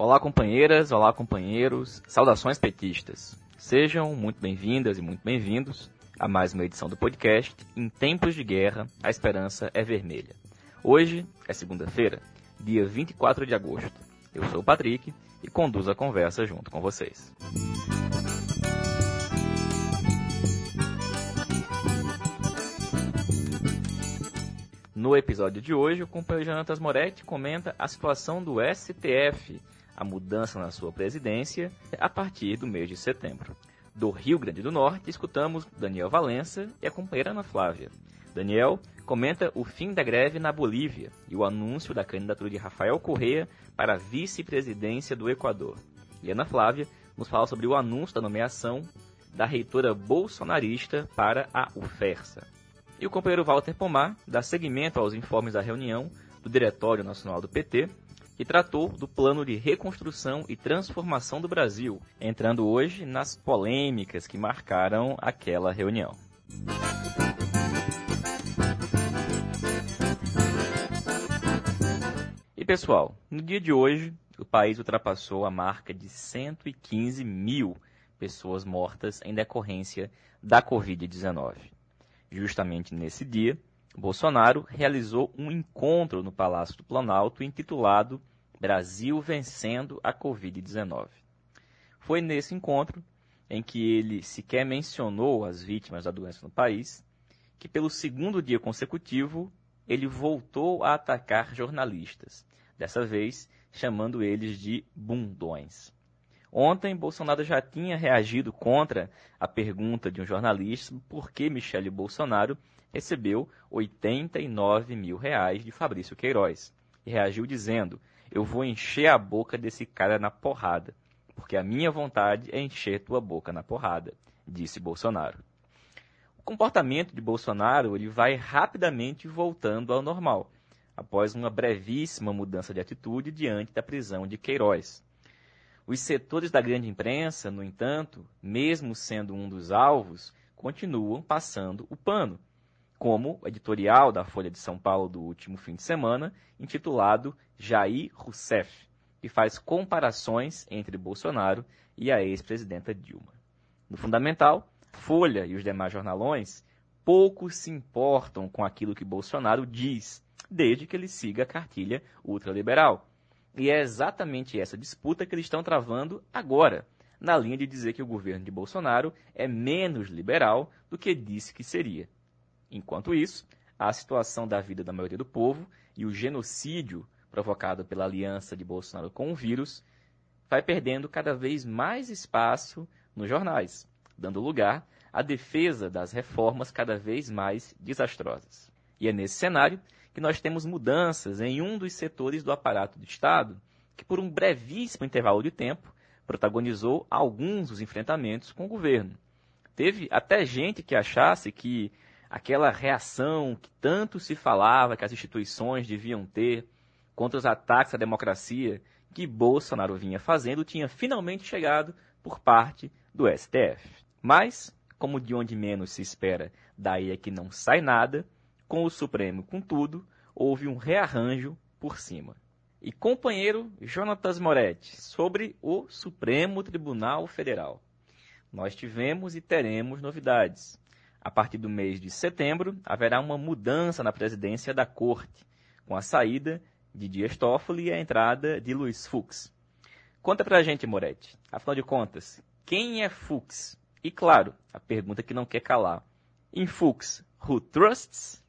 Olá, companheiras, olá, companheiros, saudações petistas. Sejam muito bem-vindas e muito bem-vindos a mais uma edição do podcast Em Tempos de Guerra, a Esperança é Vermelha. Hoje é segunda-feira, dia 24 de agosto. Eu sou o Patrick e conduzo a conversa junto com vocês. No episódio de hoje, o companheiro Jonatas Moretti comenta a situação do STF, a mudança na sua presidência, a partir do mês de setembro. Do Rio Grande do Norte, escutamos Daniel Valença e a companheira Ana Flávia. Daniel comenta o fim da greve na Bolívia e o anúncio da candidatura de Rafael Correa para a vice-presidência do Equador. E Ana Flávia nos fala sobre o anúncio da nomeação da reitora bolsonarista para a UFERSA. E o companheiro Walter Pomar dá seguimento aos informes da reunião do Diretório Nacional do PT, que tratou do plano de reconstrução e transformação do Brasil, entrando hoje nas polêmicas que marcaram aquela reunião. E pessoal, no dia de hoje, o país ultrapassou a marca de 115 mil pessoas mortas em decorrência da Covid-19. Justamente nesse dia, Bolsonaro realizou um encontro no Palácio do Planalto intitulado Brasil vencendo a Covid-19. Foi nesse encontro em que ele sequer mencionou as vítimas da doença no país, que pelo segundo dia consecutivo ele voltou a atacar jornalistas, dessa vez chamando eles de bundões. Ontem, Bolsonaro já tinha reagido contra a pergunta de um jornalista por que Michele Bolsonaro recebeu 89 mil reais de Fabrício Queiroz. E reagiu dizendo: Eu vou encher a boca desse cara na porrada, porque a minha vontade é encher tua boca na porrada, disse Bolsonaro. O comportamento de Bolsonaro ele vai rapidamente voltando ao normal, após uma brevíssima mudança de atitude diante da prisão de Queiroz. Os setores da grande imprensa, no entanto, mesmo sendo um dos alvos, continuam passando o pano, como o editorial da Folha de São Paulo do último fim de semana, intitulado Jair Rousseff, que faz comparações entre Bolsonaro e a ex-presidenta Dilma. No fundamental, Folha e os demais jornalões pouco se importam com aquilo que Bolsonaro diz, desde que ele siga a cartilha ultraliberal. E é exatamente essa disputa que eles estão travando agora, na linha de dizer que o governo de Bolsonaro é menos liberal do que disse que seria. Enquanto isso, a situação da vida da maioria do povo e o genocídio provocado pela aliança de Bolsonaro com o vírus vai perdendo cada vez mais espaço nos jornais, dando lugar à defesa das reformas cada vez mais desastrosas. E é nesse cenário que nós temos mudanças em um dos setores do aparato do Estado, que por um brevíssimo intervalo de tempo protagonizou alguns dos enfrentamentos com o governo. Teve até gente que achasse que aquela reação que tanto se falava que as instituições deviam ter contra os ataques à democracia que Bolsonaro vinha fazendo tinha finalmente chegado por parte do STF. Mas, como de onde menos se espera, daí é que não sai nada, com o Supremo, contudo, houve um rearranjo por cima. E companheiro Jonatas Moretti, sobre o Supremo Tribunal Federal. Nós tivemos e teremos novidades. A partir do mês de setembro, haverá uma mudança na presidência da Corte, com a saída de Dias Toffoli e a entrada de Luiz Fux. Conta pra gente, Moretti. Afinal de contas, quem é Fux? E claro, a pergunta que não quer calar. Em Fux, who trusts?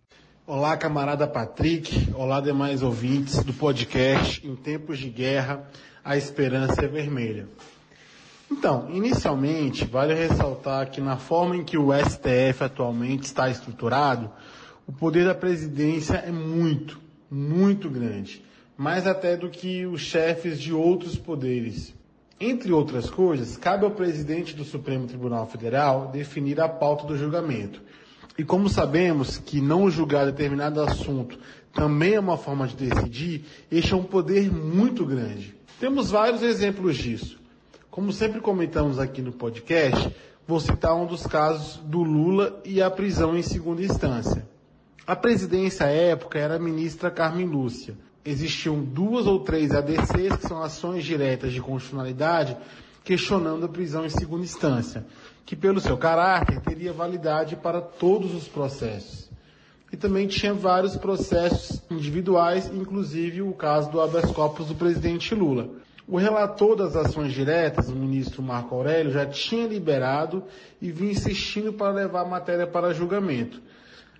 Olá, camarada Patrick. Olá, demais ouvintes do podcast Em Tempos de Guerra, a Esperança é Vermelha. Então, inicialmente, vale ressaltar que na forma em que o STF atualmente está estruturado, o poder da presidência é muito, muito grande, mais até do que os chefes de outros poderes. Entre outras coisas, cabe ao presidente do Supremo Tribunal Federal definir a pauta do julgamento e como sabemos que não julgar determinado assunto também é uma forma de decidir, este é um poder muito grande. Temos vários exemplos disso. Como sempre comentamos aqui no podcast, vou citar um dos casos do Lula e a prisão em segunda instância. A presidência à época era a ministra Carmen Lúcia. existiam duas ou três ADCs, que são ações diretas de constitucionalidade, questionando a prisão em segunda instância, que pelo seu caráter teria validade para todos os processos. E também tinha vários processos individuais, inclusive o caso do habeas corpus do presidente Lula. O relator das ações diretas, o ministro Marco Aurélio, já tinha liberado e vinha insistindo para levar a matéria para julgamento.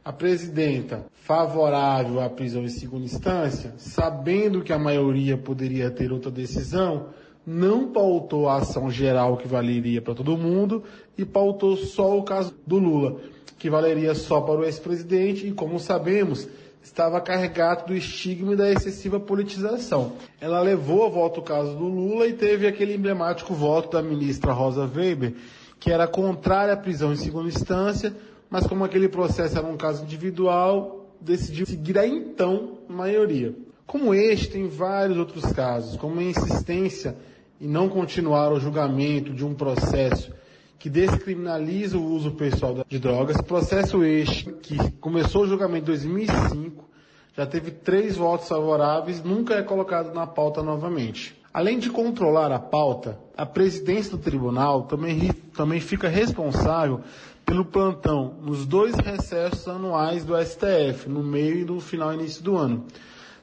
A presidenta, favorável à prisão em segunda instância, sabendo que a maioria poderia ter outra decisão, não pautou a ação geral que valeria para todo mundo e pautou só o caso do Lula, que valeria só para o ex-presidente e, como sabemos, estava carregado do estigma da excessiva politização. Ela levou a voto o caso do Lula e teve aquele emblemático voto da ministra Rosa Weber, que era contrária à prisão em segunda instância, mas como aquele processo era um caso individual, decidiu seguir a então maioria. Como este, tem vários outros casos, como a insistência em não continuar o julgamento de um processo que descriminaliza o uso pessoal de drogas. Processo este, que começou o julgamento em 2005, já teve três votos favoráveis, nunca é colocado na pauta novamente. Além de controlar a pauta, a presidência do tribunal também, também fica responsável pelo plantão nos dois recessos anuais do STF, no meio e no final início do ano.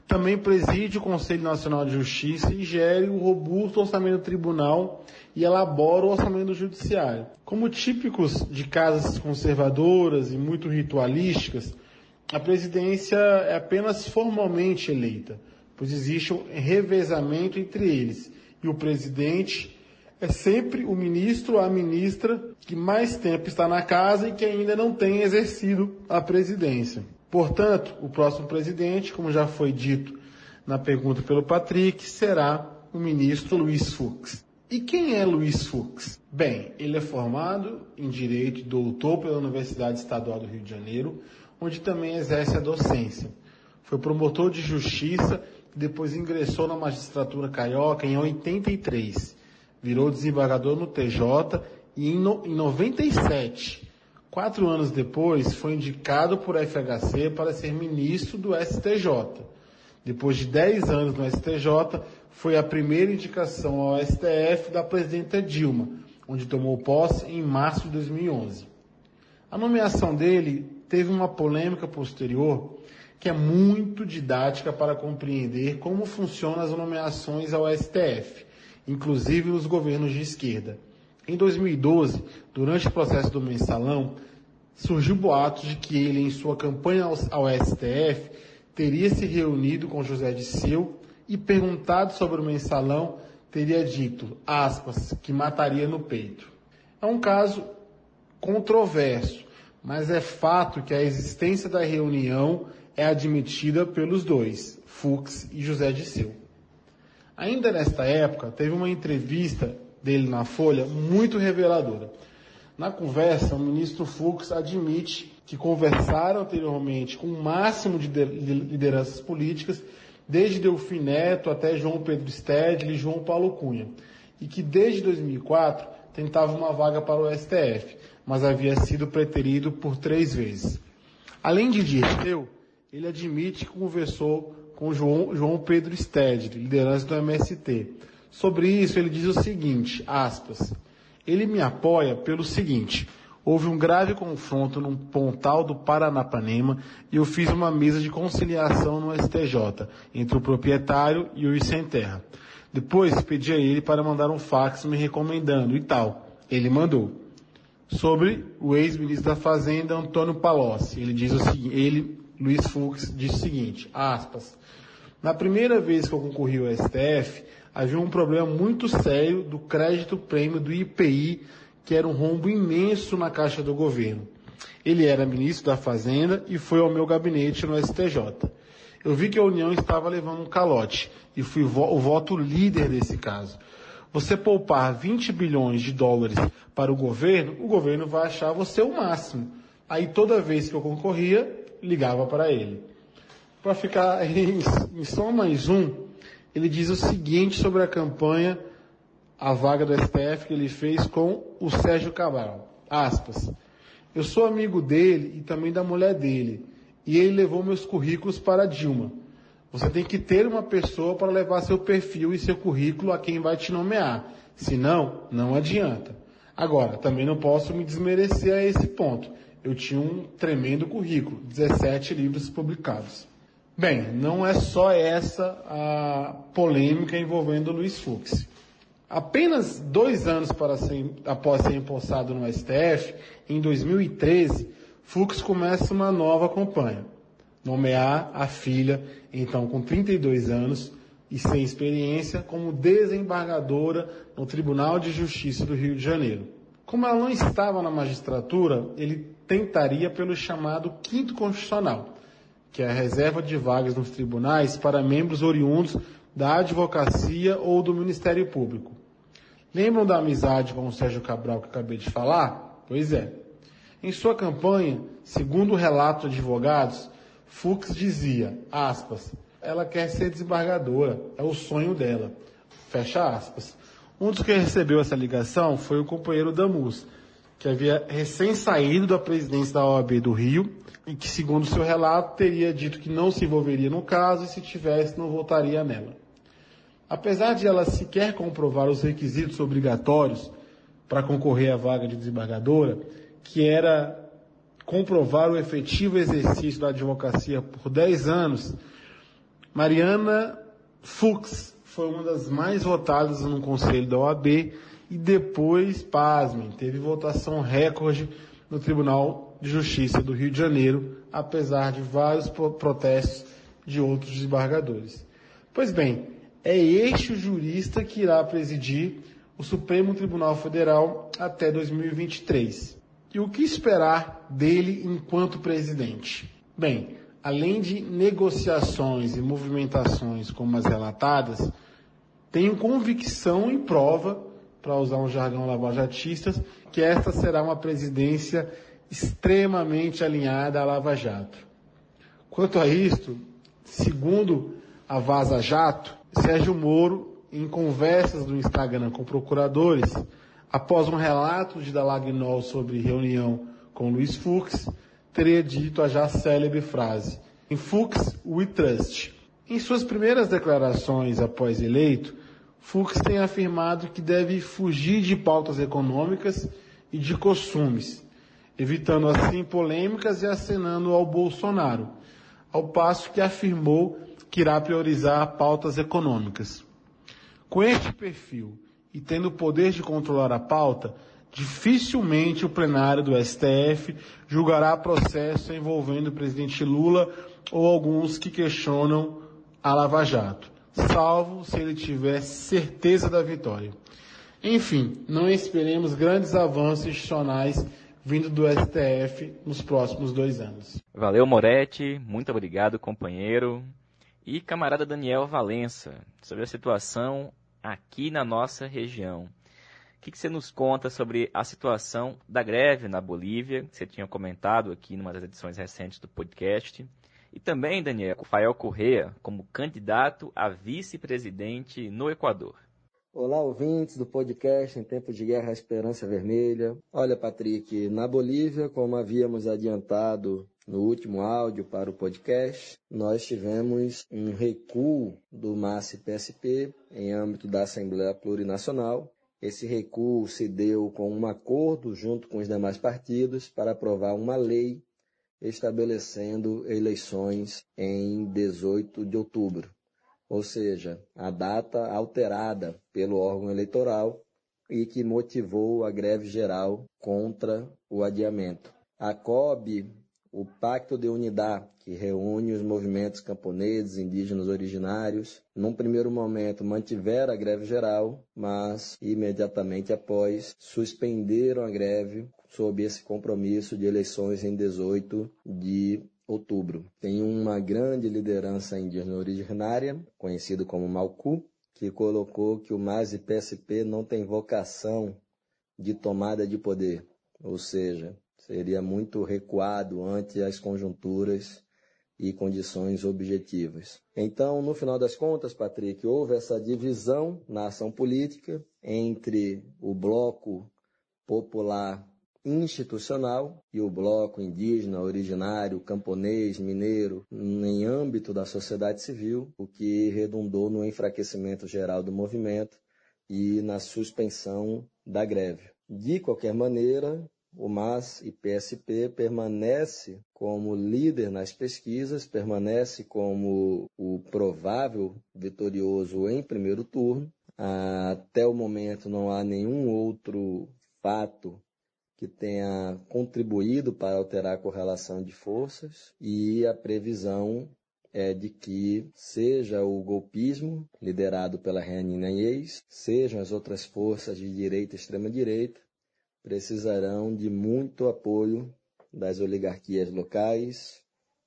Também preside o Conselho Nacional de Justiça e gere o robusto orçamento do tribunal e elabora o orçamento do judiciário. Como típicos de casas conservadoras e muito ritualísticas, a presidência é apenas formalmente eleita, pois existe um revezamento entre eles, e o presidente é sempre o ministro ou a ministra que mais tempo está na casa e que ainda não tem exercido a presidência. Portanto, o próximo presidente, como já foi dito na pergunta pelo Patrick, será o ministro Luiz Fux. E quem é Luiz Fux? Bem, ele é formado em Direito e doutor pela Universidade Estadual do Rio de Janeiro, onde também exerce a docência. Foi promotor de justiça e depois ingressou na magistratura carioca em 83. Virou desembargador no TJ e em, no, em 97, quatro anos depois, foi indicado por FHC para ser ministro do STJ. Depois de 10 anos no STJ, foi a primeira indicação ao STF da presidenta Dilma, onde tomou posse em março de 2011. A nomeação dele teve uma polêmica posterior que é muito didática para compreender como funcionam as nomeações ao STF, inclusive nos governos de esquerda. Em 2012, durante o processo do mensalão, surgiu boatos de que ele, em sua campanha ao, STF, teria se reunido com José Disseu e perguntado sobre o mensalão, teria dito, aspas, que mataria no peito. É um caso controverso, mas é fato que a existência da reunião é admitida pelos dois, Fux e José Disseu. Ainda nesta época, teve uma entrevista dele na Folha muito reveladora. Na conversa, o ministro Fux admite que conversaram anteriormente com o máximo de lideranças políticas desde Delfim Neto até João Pedro Stedley e João Paulo Cunha, e que desde 2004 tentava uma vaga para o STF, mas havia sido preterido por três vezes. Além de Dirceu, ele admite que conversou com João, Pedro Stedley, liderança do MST. Sobre isso, ele diz o seguinte, aspas, ele me apoia pelo seguinte, houve um grave confronto num pontal do Paranapanema e eu fiz uma mesa de conciliação no STJ entre o proprietário e o sem terra. Depois pedi a ele para mandar um fax me recomendando e tal. Ele mandou. Sobre o ex-ministro da Fazenda, Antônio Palocci. Ele diz o seguinte, ele, Luiz Fux, diz o seguinte, aspas, na primeira vez que eu concorri ao STF, havia um problema muito sério do crédito prêmio do IPI que era um rombo imenso na caixa do governo. Ele era ministro da Fazenda e foi ao meu gabinete no STJ. Eu vi que a União estava levando um calote e fui o voto líder desse caso. Você poupar 20 bilhões de dólares para o governo, o governo vai achar você o máximo. Aí toda vez que eu concorria, ligava para ele. Para ficar em, em só mais um, ele diz o seguinte sobre a campanha a vaga do STF que ele fez com o Sérgio Cabral. Aspas. Eu sou amigo dele e também da mulher dele, e ele levou meus currículos para Dilma. Você tem que ter uma pessoa para levar seu perfil e seu currículo a quem vai te nomear. Senão, não adianta. Agora, também não posso me desmerecer a esse ponto. Eu tinha um tremendo currículo, 17 livros publicados. Bem, não é só essa a polêmica envolvendo o Luiz Fux. Apenas dois anos ser, após ser empossado no STF, em 2013, Fux começa uma nova campanha. Nomear a filha, então com 32 anos e sem experiência, como desembargadora no Tribunal de Justiça do Rio de Janeiro. Como ela não estava na magistratura, ele tentaria pelo chamado quinto constitucional, que é a reserva de vagas nos tribunais para membros oriundos da advocacia ou do Ministério Público. Lembram da amizade com o Sérgio Cabral que acabei de falar? Pois é. Em sua campanha, segundo o relato de advogados, Fux dizia, aspas, ela quer ser desembargadora, é o sonho dela. Fecha aspas. Um dos que recebeu essa ligação foi o companheiro Damus, que havia recém saído da presidência da OAB do Rio e que, segundo seu relato, teria dito que não se envolveria no caso e se tivesse não votaria nela. Apesar de ela sequer comprovar os requisitos obrigatórios para concorrer à vaga de desembargadora, que era comprovar o efetivo exercício da advocacia por 10 anos, Mariana Fux foi uma das mais votadas no conselho da OAB e depois, pasmem, teve votação recorde no Tribunal de Justiça do Rio de Janeiro, apesar de vários protestos de outros desembargadores. Pois bem, é este o jurista que irá presidir o Supremo Tribunal Federal até 2023. E o que esperar dele enquanto presidente? Bem, além de negociações e movimentações como as relatadas, tenho convicção em prova para usar um jargão lavajatista, que esta será uma presidência extremamente alinhada à Lava Jato. Quanto a isto, segundo a Vaza Jato, Sérgio Moro, em conversas do Instagram com procuradores, após um relato de Dalagnol sobre reunião com Luiz Fux, teria dito a já célebre frase: Em Fux, we trust. Em suas primeiras declarações após eleito, Fux tem afirmado que deve fugir de pautas econômicas e de costumes, evitando assim polêmicas e acenando ao Bolsonaro, ao passo que afirmou que irá priorizar pautas econômicas. Com este perfil e tendo o poder de controlar a pauta, dificilmente o plenário do STF julgará processo envolvendo o presidente Lula ou alguns que questionam a Lava Jato salvo se ele tiver certeza da vitória. Enfim, não esperemos grandes avanços institucionais vindo do STF nos próximos dois anos. Valeu, Moretti. Muito obrigado, companheiro. E camarada Daniel Valença, sobre a situação aqui na nossa região. O que, você nos conta sobre a situação da greve na Bolívia, você tinha comentado aqui em uma das edições recentes do podcast? E também, Daniel, Rafael Correa como candidato a vice-presidente no Equador. Olá, ouvintes do podcast Em Tempo de Guerra Esperança Vermelha. Olha, Patrick, na Bolívia, como havíamos adiantado no último áudio para o podcast, nós tivemos um recuo do MAS-PSP em âmbito da Assembleia Plurinacional. Esse recuo se deu com um acordo junto com os demais partidos para aprovar uma lei estabelecendo eleições em 18 de outubro, ou seja, a data alterada pelo órgão eleitoral e que motivou a greve geral contra o adiamento. A COB, o Pacto de Unidade, que reúne os movimentos camponeses, indígenas originários, num primeiro momento mantiveram a greve geral, mas imediatamente após suspenderam a greve sob esse compromisso de eleições em 18 de outubro. Tem uma grande liderança indígena originária, conhecido como Malcu, que colocou que o MAS e PSP não tem vocação de tomada de poder, ou seja, seria muito recuado ante as conjunturas e condições objetivas. Então, no final das contas, Patrick, houve essa divisão na ação política entre o bloco popular institucional e o bloco indígena, originário, camponês, mineiro, em âmbito da sociedade civil, o que redundou no enfraquecimento geral do movimento e na suspensão da greve. De qualquer maneira, o MAS e PSP permanece como líder nas pesquisas, permanece como o provável vitorioso em primeiro turno. Até o momento não há nenhum outro fato que tenha contribuído para alterar a correlação de forças e a previsão é de que seja o golpismo liderado pela Renina Inês, sejam as outras forças de direita e extrema-direita, precisarão de muito apoio das oligarquias locais,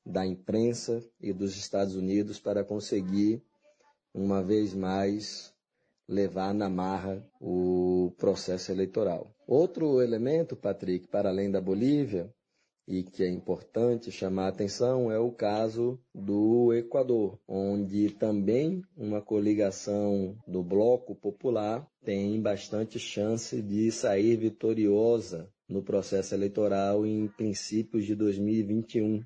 da imprensa e dos Estados Unidos para conseguir, uma vez mais, levar na marra o processo eleitoral. Outro elemento, Patrick, para além da Bolívia, e que é importante chamar a atenção é o caso do Equador, onde também uma coligação do Bloco Popular tem bastante chance de sair vitoriosa no processo eleitoral em princípios de 2021.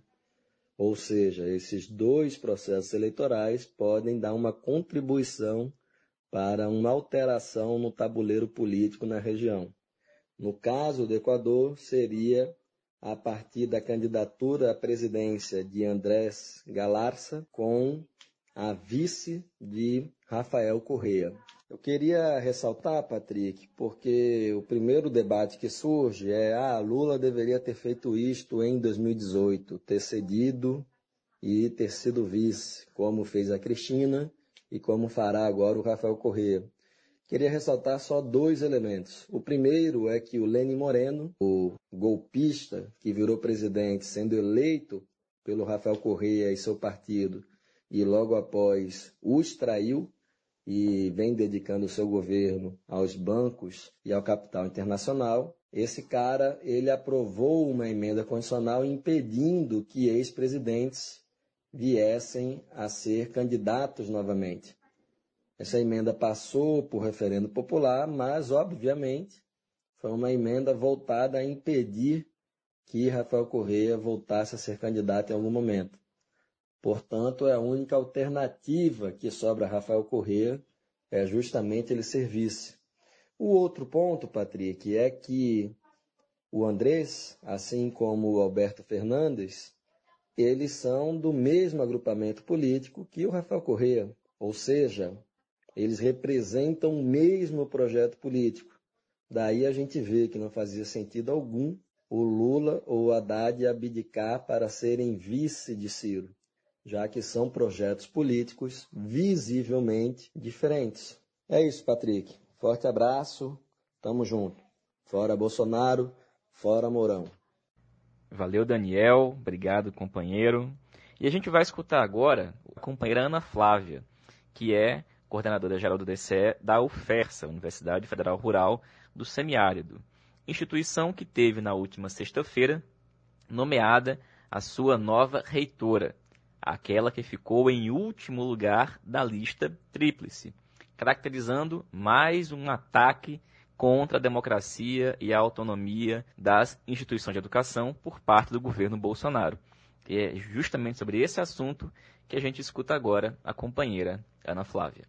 Ou seja, esses dois processos eleitorais podem dar uma contribuição para uma alteração no tabuleiro político na região. No caso do Equador, seria a partir da candidatura à presidência de Andrés Galarça com a vice de Rafael Correa. Eu queria ressaltar, Patrick, porque o primeiro debate que surge é: ah, Lula deveria ter feito isto em 2018, ter cedido e ter sido vice, como fez a Cristina e como fará agora o Rafael Correa. Queria ressaltar só dois elementos. O primeiro é que o Lênin Moreno, o golpista que virou presidente, sendo eleito pelo Rafael Correia e seu partido, e logo após o extraiu e vem dedicando o seu governo aos bancos e ao capital internacional. Esse cara, ele aprovou uma emenda constitucional impedindo que ex-presidentes viessem a ser candidatos novamente. Essa emenda passou por referendo popular, mas, obviamente, foi uma emenda voltada a impedir que Rafael Correia voltasse a ser candidato em algum momento. Portanto, é a única alternativa que sobra a Rafael Correia é justamente ele ser vice. O outro ponto, Patrick, é que o Andrés, assim como o Alberto Fernandes, eles são do mesmo agrupamento político que o Rafael Correia, ou seja, eles representam o mesmo projeto político. Daí a gente vê que não fazia sentido algum o Lula ou o Haddad abdicar para serem vice de Ciro, já que são projetos políticos visivelmente diferentes. É isso, Patrick. Forte abraço, tamo junto. Fora Bolsonaro, fora Mourão. Valeu, Daniel. Obrigado, companheiro. E a gente vai escutar agora a companheira Ana Flávia, que é coordenadora geral do DCE da UFERSA, Universidade Federal Rural do Semiárido, instituição que teve na última sexta-feira nomeada a sua nova reitora, aquela que ficou em último lugar da lista tríplice, caracterizando mais um ataque contra a democracia e a autonomia das instituições de educação por parte do governo Bolsonaro. E é justamente sobre esse assunto que a gente escuta agora a companheira Ana Flávia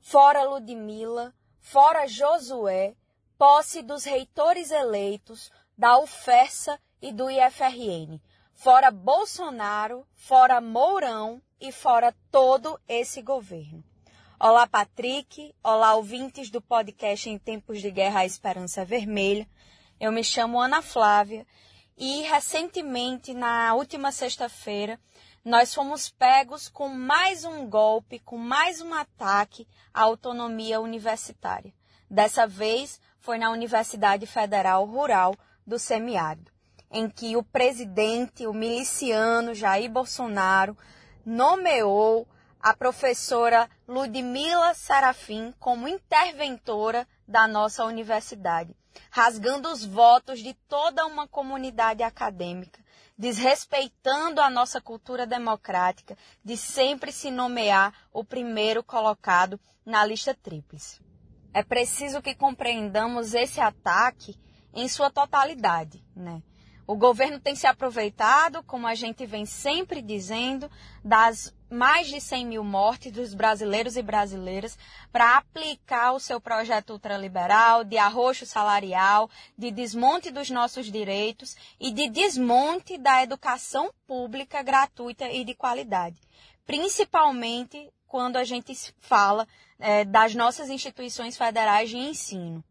fora Ludmila, fora Josué, posse dos reitores eleitos da UFERSA e do IFRN, fora Bolsonaro, fora Mourão e fora todo esse governo. Olá, Patrick. Olá, ouvintes do podcast Em Tempos de Guerra a Esperança Vermelha. Eu me chamo Ana Flávia e recentemente, na última sexta-feira, nós fomos pegos com mais um golpe, com mais um ataque à autonomia universitária. Dessa vez foi na Universidade Federal Rural do Semiárido, em que o presidente, o miliciano Jair Bolsonaro, nomeou a professora Ludmila Sarafim como interventora da nossa universidade, rasgando os votos de toda uma comunidade acadêmica desrespeitando a nossa cultura democrática de sempre se nomear o primeiro colocado na lista tríplice. É preciso que compreendamos esse ataque em sua totalidade, né? O governo tem se aproveitado, como a gente vem sempre dizendo, das mais de 100 mil mortes dos brasileiros e brasileiras para aplicar o seu projeto ultraliberal de arroxo salarial, de desmonte dos nossos direitos e de desmonte da educação pública gratuita e de qualidade. Principalmente quando a gente fala é, das nossas instituições federais de ensino.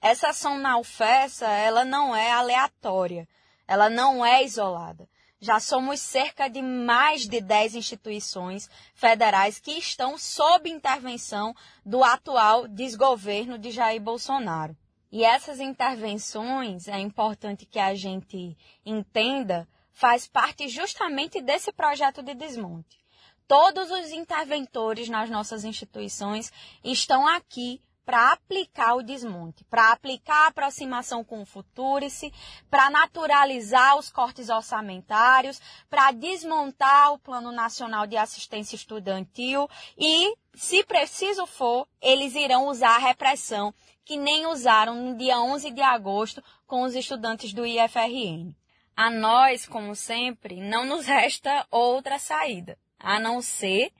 Essa ação na UFESA, ela não é aleatória, ela não é isolada. Já somos cerca de mais de 10 instituições federais que estão sob intervenção do atual desgoverno de Jair Bolsonaro. E essas intervenções, é importante que a gente entenda, faz parte justamente desse projeto de desmonte. Todos os interventores nas nossas instituições estão aqui para aplicar o desmonte, para aplicar a aproximação com o Futurice, para naturalizar os cortes orçamentários, para desmontar o Plano Nacional de Assistência Estudantil e, se preciso for, eles irão usar a repressão que nem usaram no dia 11 de agosto com os estudantes do IFRN. A nós, como sempre, não nos resta outra saída, a não ser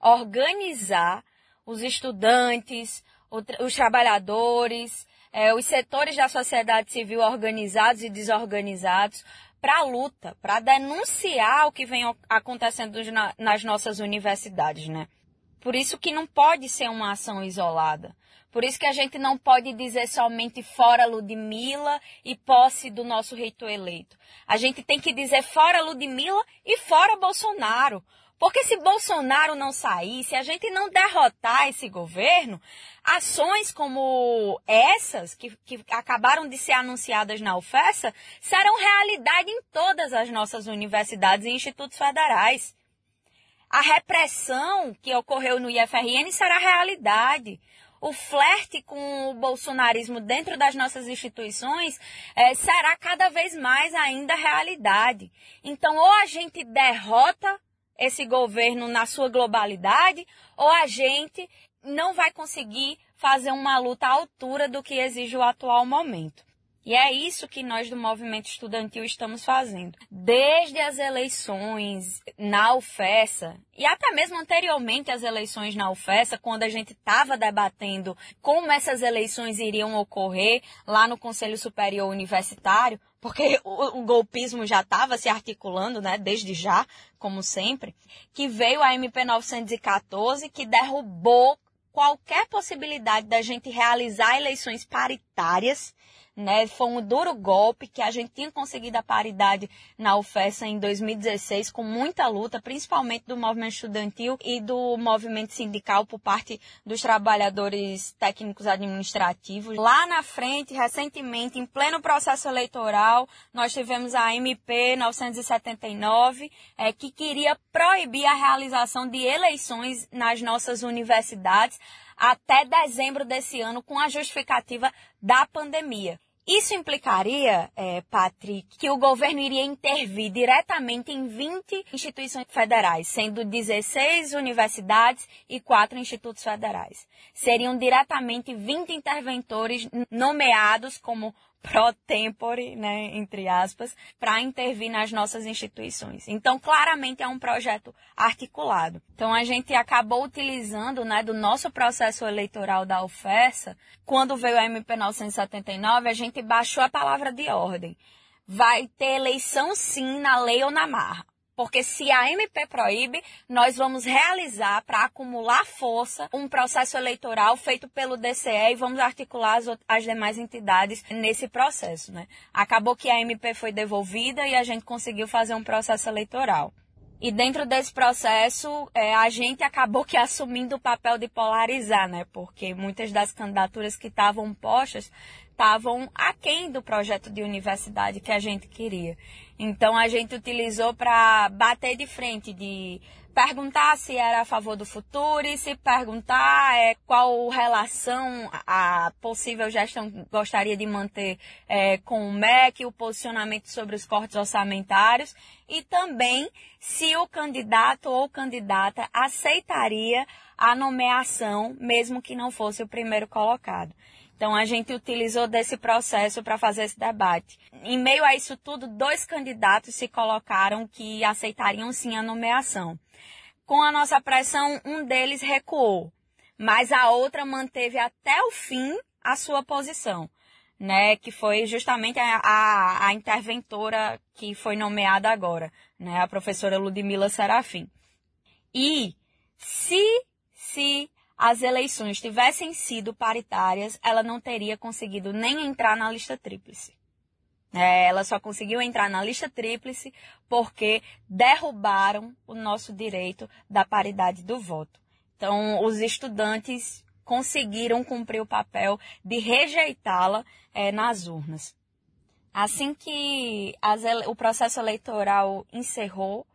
organizar os estudantes, os trabalhadores, é, os setores da sociedade civil organizados e desorganizados para a luta, para denunciar o que vem acontecendo nas nossas universidades, né? Por isso que não pode ser uma ação isolada. Por isso que a gente não pode dizer somente fora Ludmilla e posse do nosso reitor eleito. A gente tem que dizer fora Ludmilla e fora Bolsonaro. Porque se Bolsonaro não sair, se a gente não derrotar esse governo, ações como essas, que, que acabaram de ser anunciadas na UFESA, serão realidade em todas as nossas universidades e institutos federais. A repressão que ocorreu no IFRN será realidade. O flerte com o bolsonarismo dentro das nossas instituições é, será cada vez mais ainda realidade. Então, ou a gente derrota esse governo na sua globalidade, ou a gente não vai conseguir fazer uma luta à altura do que exige o atual momento. E é isso que nós do movimento estudantil estamos fazendo. Desde as eleições na UFESA, e até mesmo anteriormente às eleições na UFESA, quando a gente estava debatendo como essas eleições iriam ocorrer lá no Conselho Superior Universitário, porque o, o golpismo já estava se articulando, né, desde já, como sempre, que veio a MP 914, que derrubou qualquer possibilidade da gente realizar eleições paritárias né? Foi um duro golpe que a gente tinha conseguido a paridade na UFESA em 2016 com muita luta, principalmente do movimento estudantil e do movimento sindical por parte dos trabalhadores técnicos administrativos. Lá na frente, recentemente, em pleno processo eleitoral, nós tivemos a MP 979, é, que queria proibir a realização de eleições nas nossas universidades até dezembro desse ano com a justificativa da pandemia. Isso implicaria, é, Patrick, que o governo iria intervir diretamente em 20 instituições federais, sendo 16 universidades e 4 institutos federais. Seriam diretamente 20 interventores nomeados como pro tempore, né, entre aspas, para intervir nas nossas instituições. Então, claramente é um projeto articulado. Então, a gente acabou utilizando, né, do nosso processo eleitoral da UFESA, quando veio a MP 979, a gente baixou a palavra de ordem. Vai ter eleição sim na lei ou na marra. Porque se a MP proíbe, nós vamos realizar para acumular força um processo eleitoral feito pelo DCE e vamos articular as, as demais entidades nesse processo. Né? Acabou que a MP foi devolvida e a gente conseguiu fazer um processo eleitoral. E dentro desse processo, é, a gente acabou que assumindo o papel de polarizar, né? Porque muitas das candidaturas que estavam postas estavam aquém do projeto de universidade que a gente queria. Então a gente utilizou para bater de frente, de perguntar se era a favor do futuro e se perguntar é, qual relação a possível gestão gostaria de manter é, com o MEC, o posicionamento sobre os cortes orçamentários e também se o candidato ou candidata aceitaria a nomeação, mesmo que não fosse o primeiro colocado. Então a gente utilizou desse processo para fazer esse debate. Em meio a isso tudo, dois candidatos se colocaram que aceitariam sim a nomeação. Com a nossa pressão, um deles recuou, mas a outra manteve até o fim a sua posição, né? Que foi justamente a, a, a interventora que foi nomeada agora, né? A professora Ludmila Serafim. E se, se as eleições tivessem sido paritárias, ela não teria conseguido nem entrar na lista tríplice. É, ela só conseguiu entrar na lista tríplice porque derrubaram o nosso direito da paridade do voto. Então, os estudantes conseguiram cumprir o papel de rejeitá-la é, nas urnas. Assim que as, o processo eleitoral encerrou,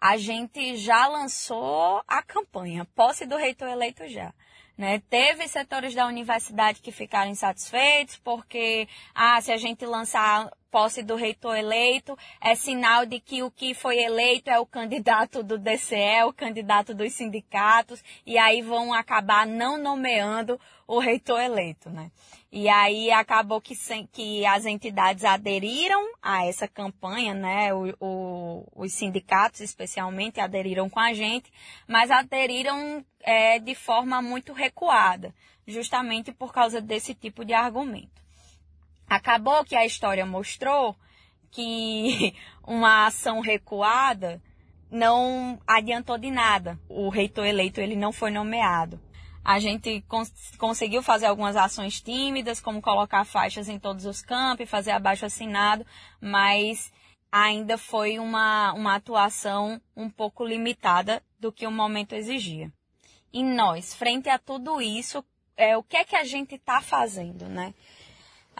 a gente já lançou a campanha, posse do reitor eleito já. Né? Teve setores da universidade que ficaram insatisfeitos porque, ah, se a gente lançar posse do reitor eleito, é sinal de que o que foi eleito é o candidato do DCE, o candidato dos sindicatos, e aí vão acabar não nomeando o reitor eleito, né? E aí acabou que, que as entidades aderiram a essa campanha, né? O, o, os sindicatos especialmente aderiram com a gente, mas aderiram é, de forma muito recuada, justamente por causa desse tipo de argumento. Acabou que a história mostrou que uma ação recuada não adiantou de nada. O reitor eleito ele não foi nomeado. A gente cons conseguiu fazer algumas ações tímidas, como colocar faixas em todos os campos, fazer abaixo assinado, mas ainda foi uma, uma atuação um pouco limitada do que o momento exigia. E nós, frente a tudo isso, é, o que é que a gente está fazendo, né?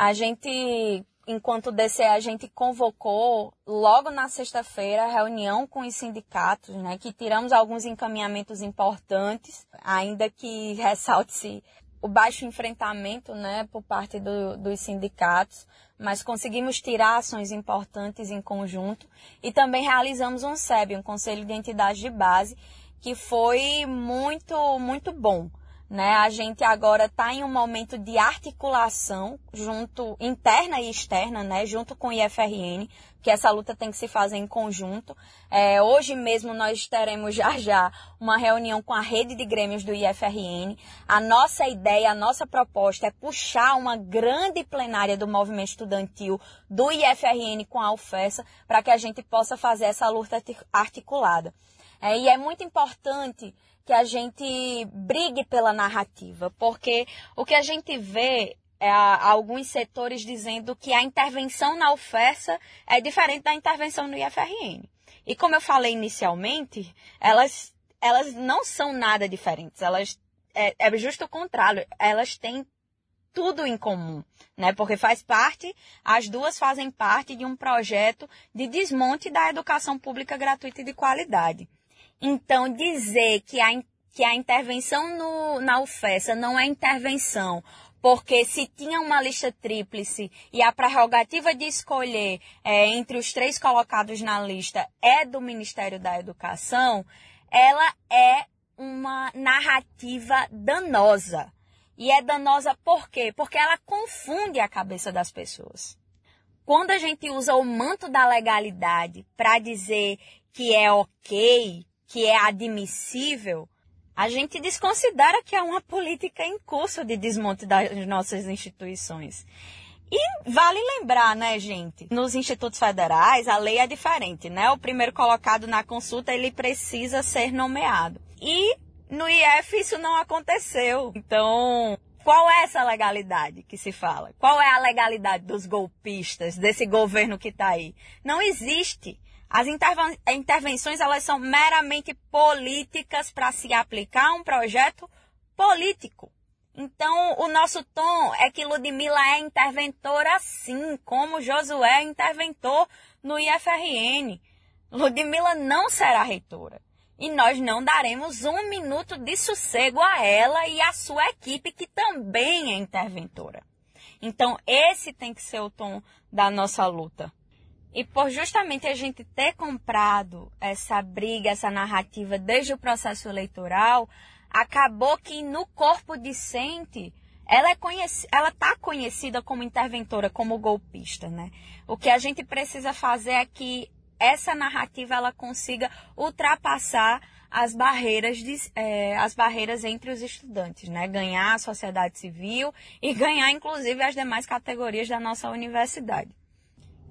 A gente, enquanto DCE, a gente convocou logo na sexta-feira reunião com os sindicatos, né, que tiramos alguns encaminhamentos importantes, ainda que ressalte-se o baixo enfrentamento, né, por parte do, dos sindicatos, mas conseguimos tirar ações importantes em conjunto e também realizamos um SEB, um Conselho de Entidades de Base, que foi muito, muito bom. Né? A gente agora está em um momento de articulação junto interna e externa, né? junto com o IFRN, que essa luta tem que se fazer em conjunto. É, hoje mesmo nós teremos já já uma reunião com a rede de grêmios do IFRN. A nossa ideia, a nossa proposta é puxar uma grande plenária do movimento estudantil do IFRN com a UFESA para que a gente possa fazer essa luta articulada. É, e é muito importante que a gente brigue pela narrativa, porque o que a gente vê é alguns setores dizendo que a intervenção na oferta é diferente da intervenção no IFRN. E como eu falei inicialmente, elas, elas não são nada diferentes. Elas é, é justo o contrário. Elas têm tudo em comum, né? Porque faz parte, as duas fazem parte de um projeto de desmonte da educação pública gratuita e de qualidade. Então, dizer que a, que a intervenção no, na UFESA não é intervenção, porque se tinha uma lista tríplice e a prerrogativa de escolher é, entre os três colocados na lista é do Ministério da Educação, ela é uma narrativa danosa. E é danosa por quê? Porque ela confunde a cabeça das pessoas. Quando a gente usa o manto da legalidade para dizer que é ok, que é admissível, a gente desconsidera que é uma política em curso de desmonte das nossas instituições. E vale lembrar, né, gente? Nos institutos federais, a lei é diferente, né? O primeiro colocado na consulta, ele precisa ser nomeado. E no IF isso não aconteceu. Então, qual é essa legalidade que se fala? Qual é a legalidade dos golpistas, desse governo que está aí? Não existe. As intervenções elas são meramente políticas para se aplicar um projeto político. Então, o nosso tom é que Ludmilla é interventora sim, como Josué é no IFRN. Ludmilla não será reitora. E nós não daremos um minuto de sossego a ela e a sua equipe, que também é interventora. Então, esse tem que ser o tom da nossa luta. E por justamente a gente ter comprado essa briga, essa narrativa desde o processo eleitoral, acabou que no corpo discente ela é conhecida, ela está conhecida como interventora, como golpista, né? O que a gente precisa fazer é que essa narrativa ela consiga ultrapassar as barreiras, de, é, as barreiras entre os estudantes, né? Ganhar a sociedade civil e ganhar, inclusive, as demais categorias da nossa universidade.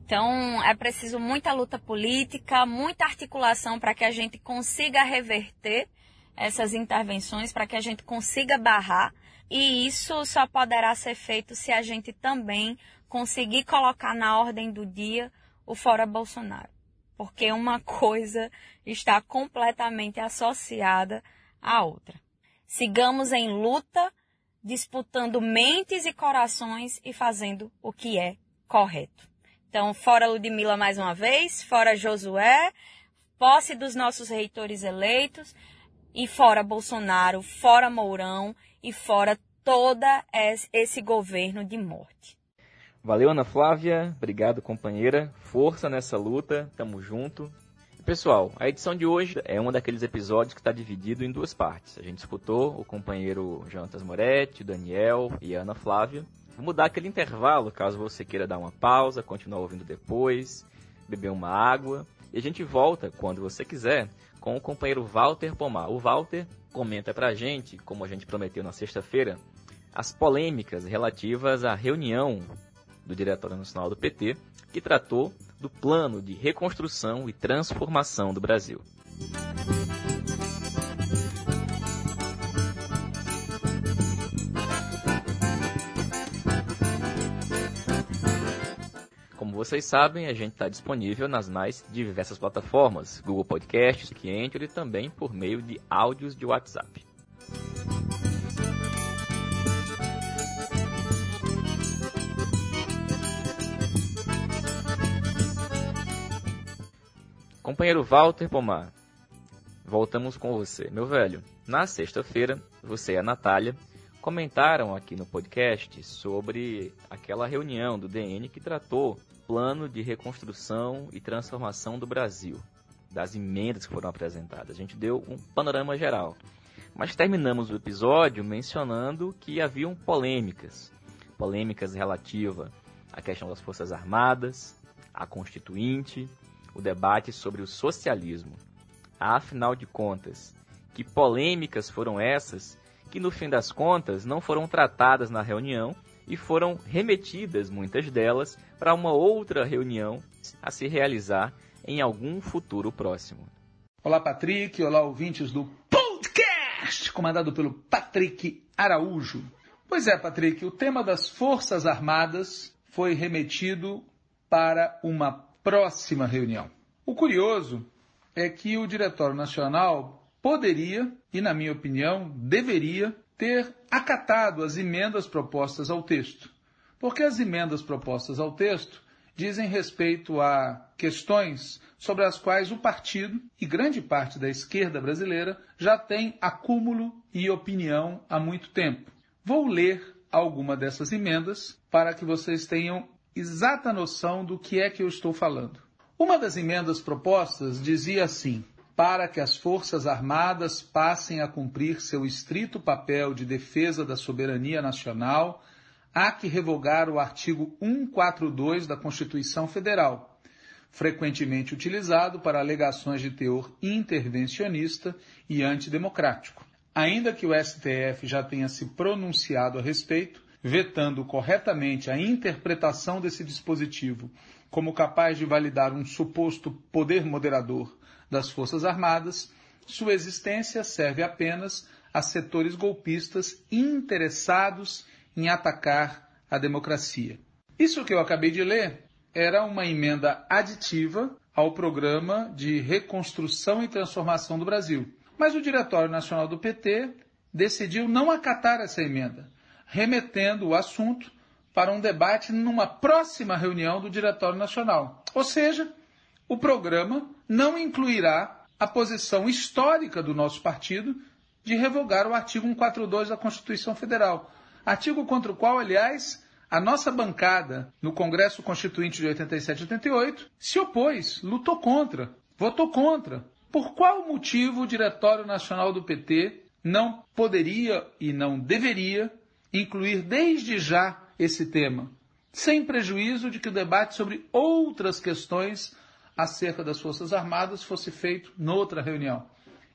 Então, é preciso muita luta política, muita articulação para que a gente consiga reverter essas intervenções, para que a gente consiga barrar. E isso só poderá ser feito se a gente também conseguir colocar na ordem do dia o fora Bolsonaro. Porque uma coisa está completamente associada à outra. Sigamos em luta, disputando mentes e corações e fazendo o que é correto. Então, fora Ludmilla mais uma vez, fora Josué, posse dos nossos reitores eleitos, e fora Bolsonaro, fora Mourão e fora toda esse governo de morte. Valeu, Ana Flávia. Obrigado, companheira. Força nessa luta. Tamo junto. Pessoal, a edição de hoje é um daqueles episódios que está dividido em duas partes. A gente escutou o companheiro Jonatas Moretti, Daniel e Ana Flávia. Vamos dar aquele intervalo, caso você queira dar uma pausa, continuar ouvindo depois, beber uma água. E a gente volta, quando você quiser, com o companheiro Walter Pomar. O Walter comenta pra gente, como a gente prometeu na sexta-feira, as polêmicas relativas à reunião do Diretório Nacional do PT, que tratou do plano de reconstrução e transformação do Brasil. Como vocês sabem, a gente está disponível nas mais diversas plataformas, Google Podcasts, Anchor e também por meio de áudios de WhatsApp. Companheiro Walter Pomar, voltamos com você. Meu velho, na sexta-feira, você e a Natália comentaram aqui no podcast sobre aquela reunião do DN que tratou plano de reconstrução e transformação do Brasil, das emendas que foram apresentadas. A gente deu um panorama geral. Mas terminamos o episódio mencionando que haviam polêmicas. Polêmicas relativas à questão das Forças Armadas, à Constituinte, o debate sobre o socialismo. Afinal de contas, que polêmicas foram essas que, no fim das contas, não foram tratadas na reunião e foram remetidas, muitas delas, para uma outra reunião a se realizar em algum futuro próximo? Olá, Patrick. Olá, ouvintes do podcast, comandado pelo Patrick Araújo. Pois é, Patrick, o tema das Forças Armadas foi remetido para uma próxima reunião. O curioso é que o Diretório Nacional poderia, e na minha opinião, deveria, ter acatado as emendas propostas ao texto. Porque as emendas propostas ao texto dizem respeito a questões sobre as quais o partido e grande parte da esquerda brasileira já tem acúmulo e opinião há muito tempo. Vou ler alguma dessas emendas para que vocês tenham exata noção do que é que eu estou falando. Uma das emendas propostas dizia assim: para que as Forças Armadas passem a cumprir seu estrito papel de defesa da soberania nacional, há que revogar o artigo 142 da Constituição Federal, frequentemente utilizado para alegações de teor intervencionista e antidemocrático. Ainda que o STF já tenha se pronunciado a respeito, vetando corretamente a interpretação desse dispositivo como capaz de validar um suposto poder moderador das Forças Armadas, sua existência serve apenas a setores golpistas interessados em atacar a democracia. Isso que eu acabei de ler era uma emenda aditiva ao programa de reconstrução e transformação do Brasil. Mas o Diretório Nacional do PT decidiu não acatar essa emenda, remetendo o assunto para um debate numa próxima reunião do Diretório Nacional. Ou seja, o programa não incluirá a posição histórica do nosso partido de revogar o artigo 142 da Constituição Federal. Artigo contra o qual, aliás, a nossa bancada no Congresso Constituinte de 87 e 88 se opôs, lutou contra, votou contra. Por qual motivo o Diretório Nacional do PT não poderia e não deveria incluir desde já esse tema, sem prejuízo de que o debate sobre outras questões acerca das Forças Armadas fosse feito noutra reunião.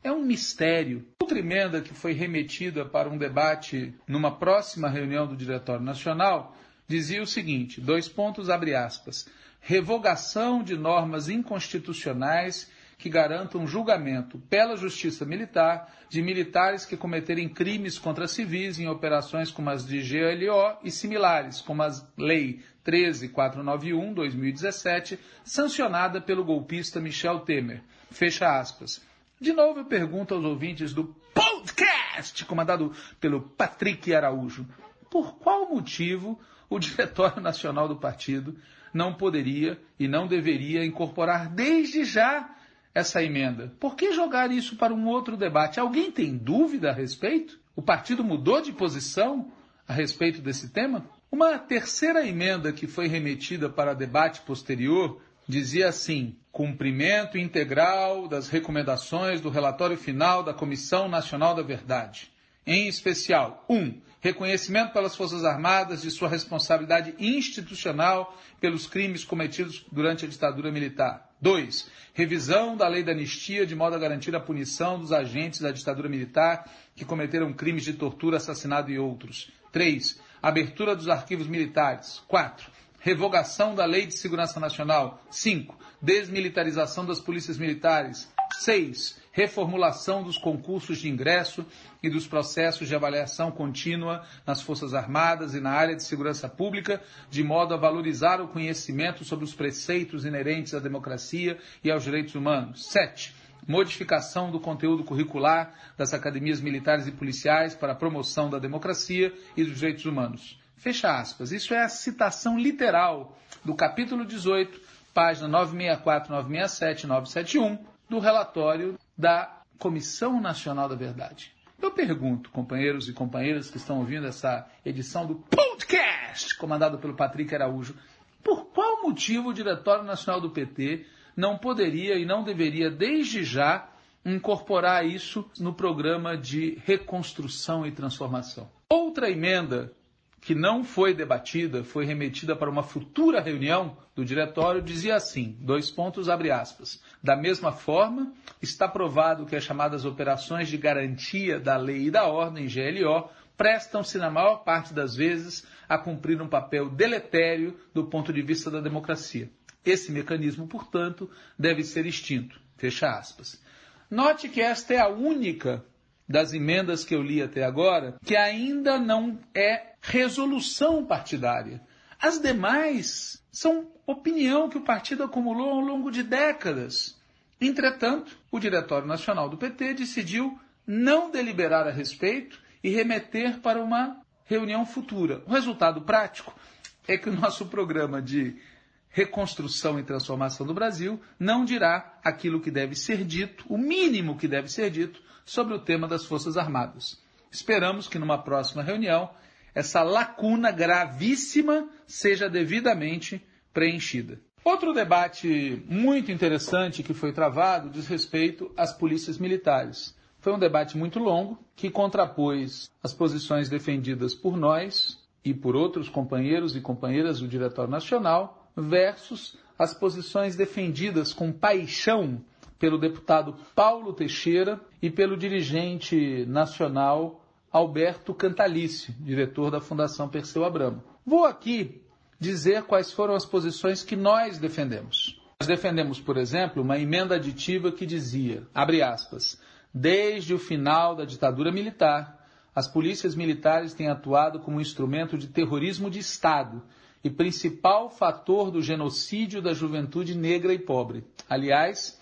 É um mistério. Outra emenda que foi remetida para um debate numa próxima reunião do Diretório Nacional dizia o seguinte: dois pontos, abre aspas. Revogação de normas inconstitucionais que garantam julgamento pela Justiça Militar de militares que cometerem crimes contra civis em operações como as de GLO e similares, como a Lei 13491-2017, sancionada pelo golpista Michel Temer. Fecha aspas. De novo eu pergunto aos ouvintes do podcast, comandado pelo Patrick Araújo, por qual motivo o Diretório Nacional do Partido não poderia e não deveria incorporar desde já essa emenda? Por que jogar isso para um outro debate? Alguém tem dúvida a respeito? O partido mudou de posição a respeito desse tema? Uma terceira emenda que foi remetida para debate posterior dizia assim: cumprimento integral das recomendações do relatório final da Comissão Nacional da Verdade. Em especial, 1. Um, reconhecimento pelas Forças Armadas de sua responsabilidade institucional pelos crimes cometidos durante a ditadura militar. 2. Revisão da lei da anistia de modo a garantir a punição dos agentes da ditadura militar que cometeram crimes de tortura, assassinato e outros. 3. Abertura dos arquivos militares. 4. Revogação da Lei de Segurança Nacional. 5. Desmilitarização das polícias militares. 6 reformulação dos concursos de ingresso e dos processos de avaliação contínua nas Forças Armadas e na área de segurança pública, de modo a valorizar o conhecimento sobre os preceitos inerentes à democracia e aos direitos humanos. 7 modificação do conteúdo curricular das academias militares e policiais para a promoção da democracia e dos direitos humanos. Fecha aspas. Isso é a citação literal do capítulo 18, página 964, 967, 971 do relatório da Comissão Nacional da Verdade. Eu pergunto, companheiros e companheiras que estão ouvindo essa edição do podcast, comandado pelo Patrick Araújo, por qual motivo o Diretório Nacional do PT não poderia e não deveria, desde já, incorporar isso no programa de reconstrução e transformação? Outra emenda que não foi debatida, foi remetida para uma futura reunião do diretório, dizia assim, dois pontos, abre aspas. Da mesma forma, está provado que as chamadas operações de garantia da lei e da ordem, GLO, prestam-se na maior parte das vezes a cumprir um papel deletério do ponto de vista da democracia. Esse mecanismo, portanto, deve ser extinto. Fecha aspas. Note que esta é a única das emendas que eu li até agora que ainda não é resolução partidária. As demais são opinião que o partido acumulou ao longo de décadas. Entretanto, o Diretório Nacional do PT decidiu não deliberar a respeito e remeter para uma reunião futura. O resultado prático é que o nosso programa de reconstrução e transformação do Brasil não dirá aquilo que deve ser dito, o mínimo que deve ser dito, sobre o tema das Forças Armadas. Esperamos que numa próxima reunião essa lacuna gravíssima seja devidamente preenchida. Outro debate muito interessante que foi travado diz respeito às polícias militares. Foi um debate muito longo que contrapôs as posições defendidas por nós e por outros companheiros e companheiras do Diretório Nacional versus as posições defendidas com paixão pelo deputado Paulo Teixeira e pelo dirigente nacional Alberto Cantalice, diretor da Fundação Perseu Abramo. Vou aqui dizer quais foram as posições que nós defendemos. Nós defendemos, por exemplo, uma emenda aditiva que dizia, abre aspas, desde o final da ditadura militar, as polícias militares têm atuado como instrumento de terrorismo de Estado e principal fator do genocídio da juventude negra e pobre. Aliás,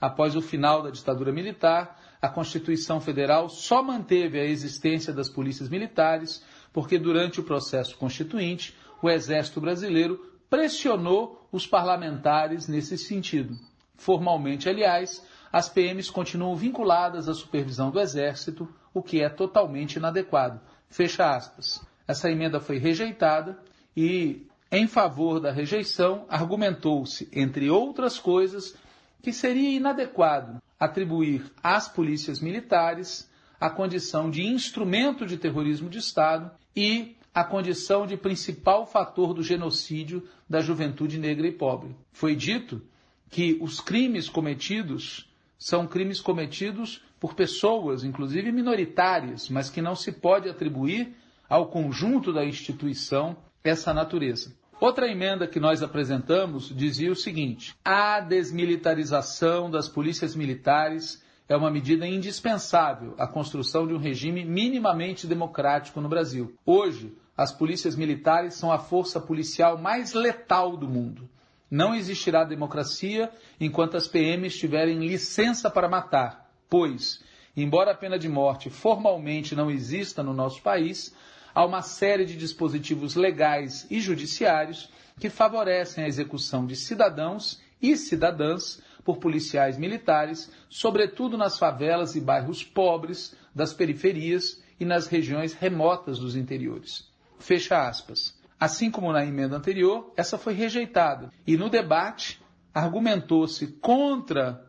após o final da ditadura militar, a Constituição Federal só manteve a existência das polícias militares porque, durante o processo constituinte, o Exército Brasileiro pressionou os parlamentares nesse sentido. Formalmente, aliás, as PMs continuam vinculadas à supervisão do Exército, o que é totalmente inadequado. Fecha aspas. Essa emenda foi rejeitada e, em favor da rejeição, argumentou-se, entre outras coisas, que seria inadequado atribuir às polícias militares a condição de instrumento de terrorismo de Estado e a condição de principal fator do genocídio da juventude negra e pobre. Foi dito que os crimes cometidos são crimes cometidos por pessoas, inclusive minoritárias, mas que não se pode atribuir ao conjunto da instituição essa natureza. Outra emenda que nós apresentamos dizia o seguinte: a desmilitarização das polícias militares é uma medida indispensável à construção de um regime minimamente democrático no Brasil. Hoje, as polícias militares são a força policial mais letal do mundo. Não existirá democracia enquanto as PMs tiverem licença para matar, pois, embora a pena de morte formalmente não exista no nosso país, há uma série de dispositivos legais e judiciários que favorecem a execução de cidadãos e cidadãs por policiais militares, sobretudo nas favelas e bairros pobres das periferias e nas regiões remotas dos interiores. Fecha aspas. Assim como na emenda anterior, essa foi rejeitada. E no debate, argumentou-se contra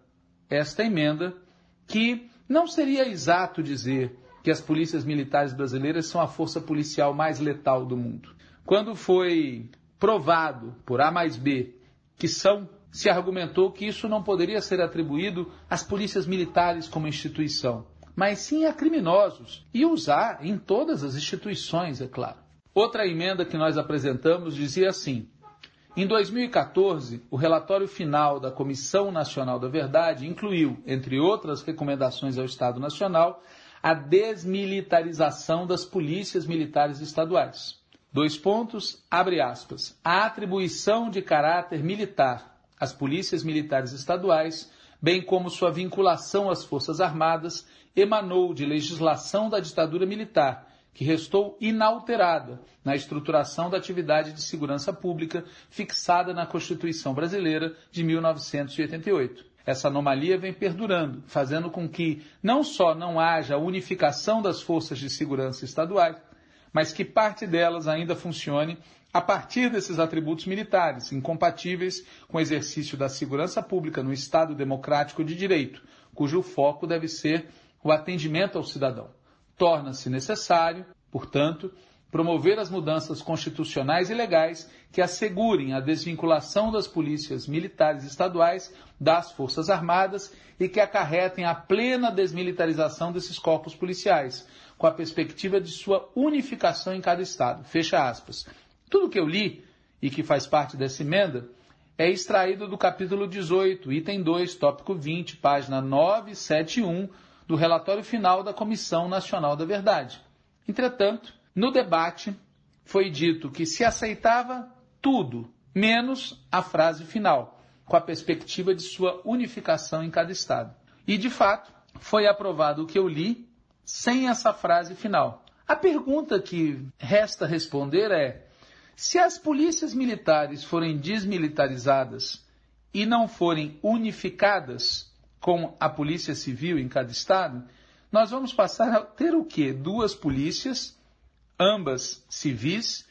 esta emenda que não seria exato dizer que as polícias militares brasileiras são a força policial mais letal do mundo. Quando foi provado por A mais B que são, se argumentou que isso não poderia ser atribuído às polícias militares como instituição, mas sim a criminosos e usar em todas as instituições, é claro. Outra emenda que nós apresentamos dizia assim: em 2014, o relatório final da Comissão Nacional da Verdade incluiu, entre outras recomendações ao Estado Nacional, a desmilitarização das polícias militares estaduais. Dois pontos, abre aspas. A atribuição de caráter militar às polícias militares estaduais, bem como sua vinculação às Forças Armadas, emanou de legislação da ditadura militar, que restou inalterada na estruturação da atividade de segurança pública fixada na Constituição Brasileira de 1988. Essa anomalia vem perdurando, fazendo com que não só não haja unificação das forças de segurança estaduais, mas que parte delas ainda funcione a partir desses atributos militares, incompatíveis com o exercício da segurança pública no Estado democrático de direito, cujo foco deve ser o atendimento ao cidadão. Torna-se necessário, portanto, promover as mudanças constitucionais e legais que assegurem a desvinculação das polícias militares estaduais das Forças Armadas e que acarretem a plena desmilitarização desses corpos policiais, com a perspectiva de sua unificação em cada estado. Fecha aspas. Tudo que eu li e que faz parte dessa emenda é extraído do capítulo 18, item 2, tópico 20, página 971 do relatório final da Comissão Nacional da Verdade. Entretanto, no debate, foi dito que se aceitava tudo, menos a frase final, com a perspectiva de sua unificação em cada estado. E, de fato, foi aprovado o que eu li sem essa frase final. A pergunta que resta responder é: se as polícias militares forem desmilitarizadas e não forem unificadas com a polícia civil em cada estado, nós vamos passar a ter o quê? Duas polícias ambas civis,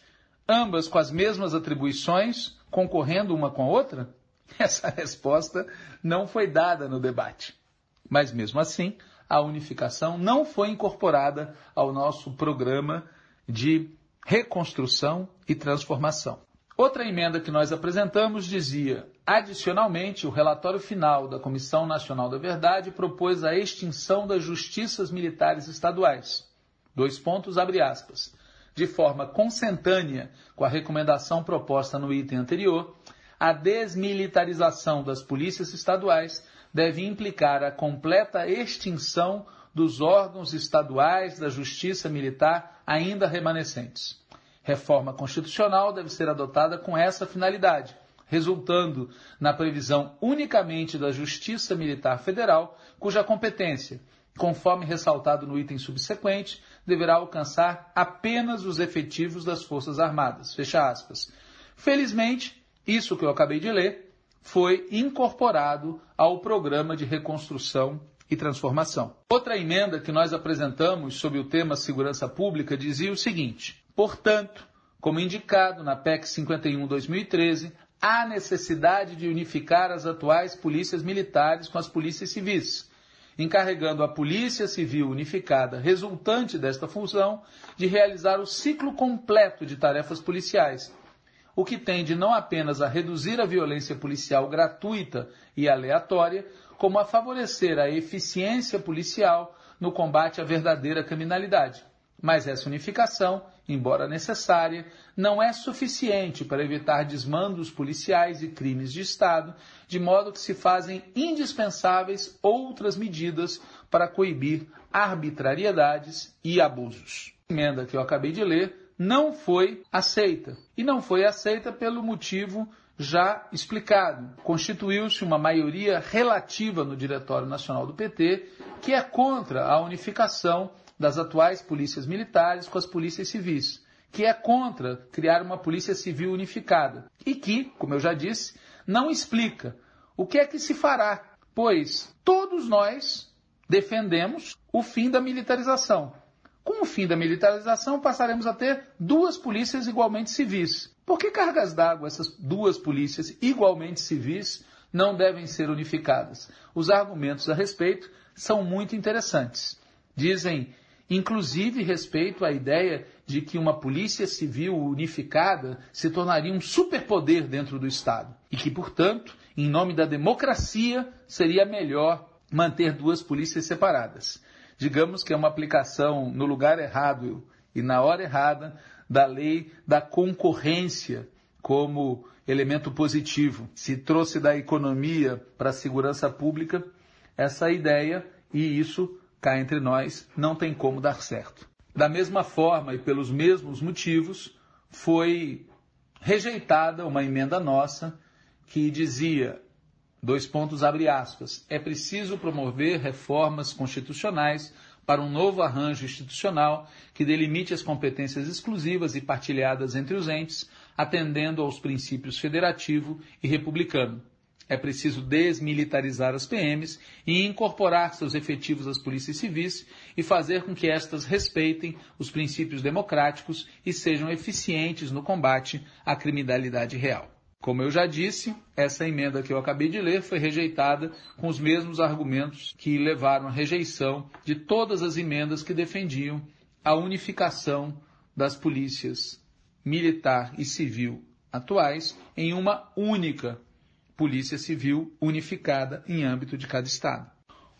ambas com as mesmas atribuições, concorrendo uma com a outra? Essa resposta não foi dada no debate. Mas mesmo assim, a unificação não foi incorporada ao nosso programa de reconstrução e transformação. Outra emenda que nós apresentamos dizia: adicionalmente, o relatório final da Comissão Nacional da Verdade propôs a extinção das justiças militares estaduais. Dois pontos, abre aspas. De forma consentânea com a recomendação proposta no item anterior, a desmilitarização das polícias estaduais deve implicar a completa extinção dos órgãos estaduais da justiça militar ainda remanescentes. Reforma constitucional deve ser adotada com essa finalidade, resultando na previsão unicamente da Justiça Militar Federal, cuja competência conforme ressaltado no item subsequente, deverá alcançar apenas os efetivos das Forças Armadas. Fecha aspas. Felizmente, isso que eu acabei de ler foi incorporado ao programa de reconstrução e transformação. Outra emenda que nós apresentamos sobre o tema segurança pública dizia o seguinte: portanto, como indicado na PEC 51/2013, há necessidade de unificar as atuais polícias militares com as polícias civis encarregando a Polícia Civil Unificada, resultante desta fusão, de realizar o ciclo completo de tarefas policiais, o que tende não apenas a reduzir a violência policial gratuita e aleatória, como a favorecer a eficiência policial no combate à verdadeira criminalidade. Mas essa unificação, embora necessária, não é suficiente para evitar desmandos policiais e crimes de Estado, de modo que se fazem indispensáveis outras medidas para coibir arbitrariedades e abusos. A emenda que eu acabei de ler não foi aceita. E não foi aceita pelo motivo já explicado. Constituiu-se uma maioria relativa no Diretório Nacional do PT que é contra a unificação das atuais polícias militares com as polícias civis, que é contra criar uma polícia civil unificada e que, como eu já disse, não explica o que é que se fará, pois todos nós defendemos o fim da militarização. Com o fim da militarização, passaremos a ter duas polícias igualmente civis. Por que cargas d'água essas duas polícias igualmente civis não devem ser unificadas? Os argumentos a respeito são muito interessantes. Dizem inclusive respeito à ideia de que uma polícia civil unificada se tornaria um superpoder dentro do Estado e que, portanto, em nome da democracia, seria melhor manter duas polícias separadas. Digamos que é uma aplicação no lugar errado e na hora errada da lei da concorrência como elemento positivo. Se trouxe da economia para a segurança pública essa ideia e isso cá entre nós, não tem como dar certo. Da mesma forma e pelos mesmos motivos, foi rejeitada uma emenda nossa que dizia, dois pontos abre aspas, é preciso promover reformas constitucionais para um novo arranjo institucional que delimite as competências exclusivas e partilhadas entre os entes, atendendo aos princípios federativo e republicano. É preciso desmilitarizar as PMs e incorporar seus efetivos às polícias civis e fazer com que estas respeitem os princípios democráticos e sejam eficientes no combate à criminalidade real. Como eu já disse, essa emenda que eu acabei de ler foi rejeitada com os mesmos argumentos que levaram à rejeição de todas as emendas que defendiam a unificação das polícias militar e civil atuais em uma única Polícia Civil unificada em âmbito de cada Estado.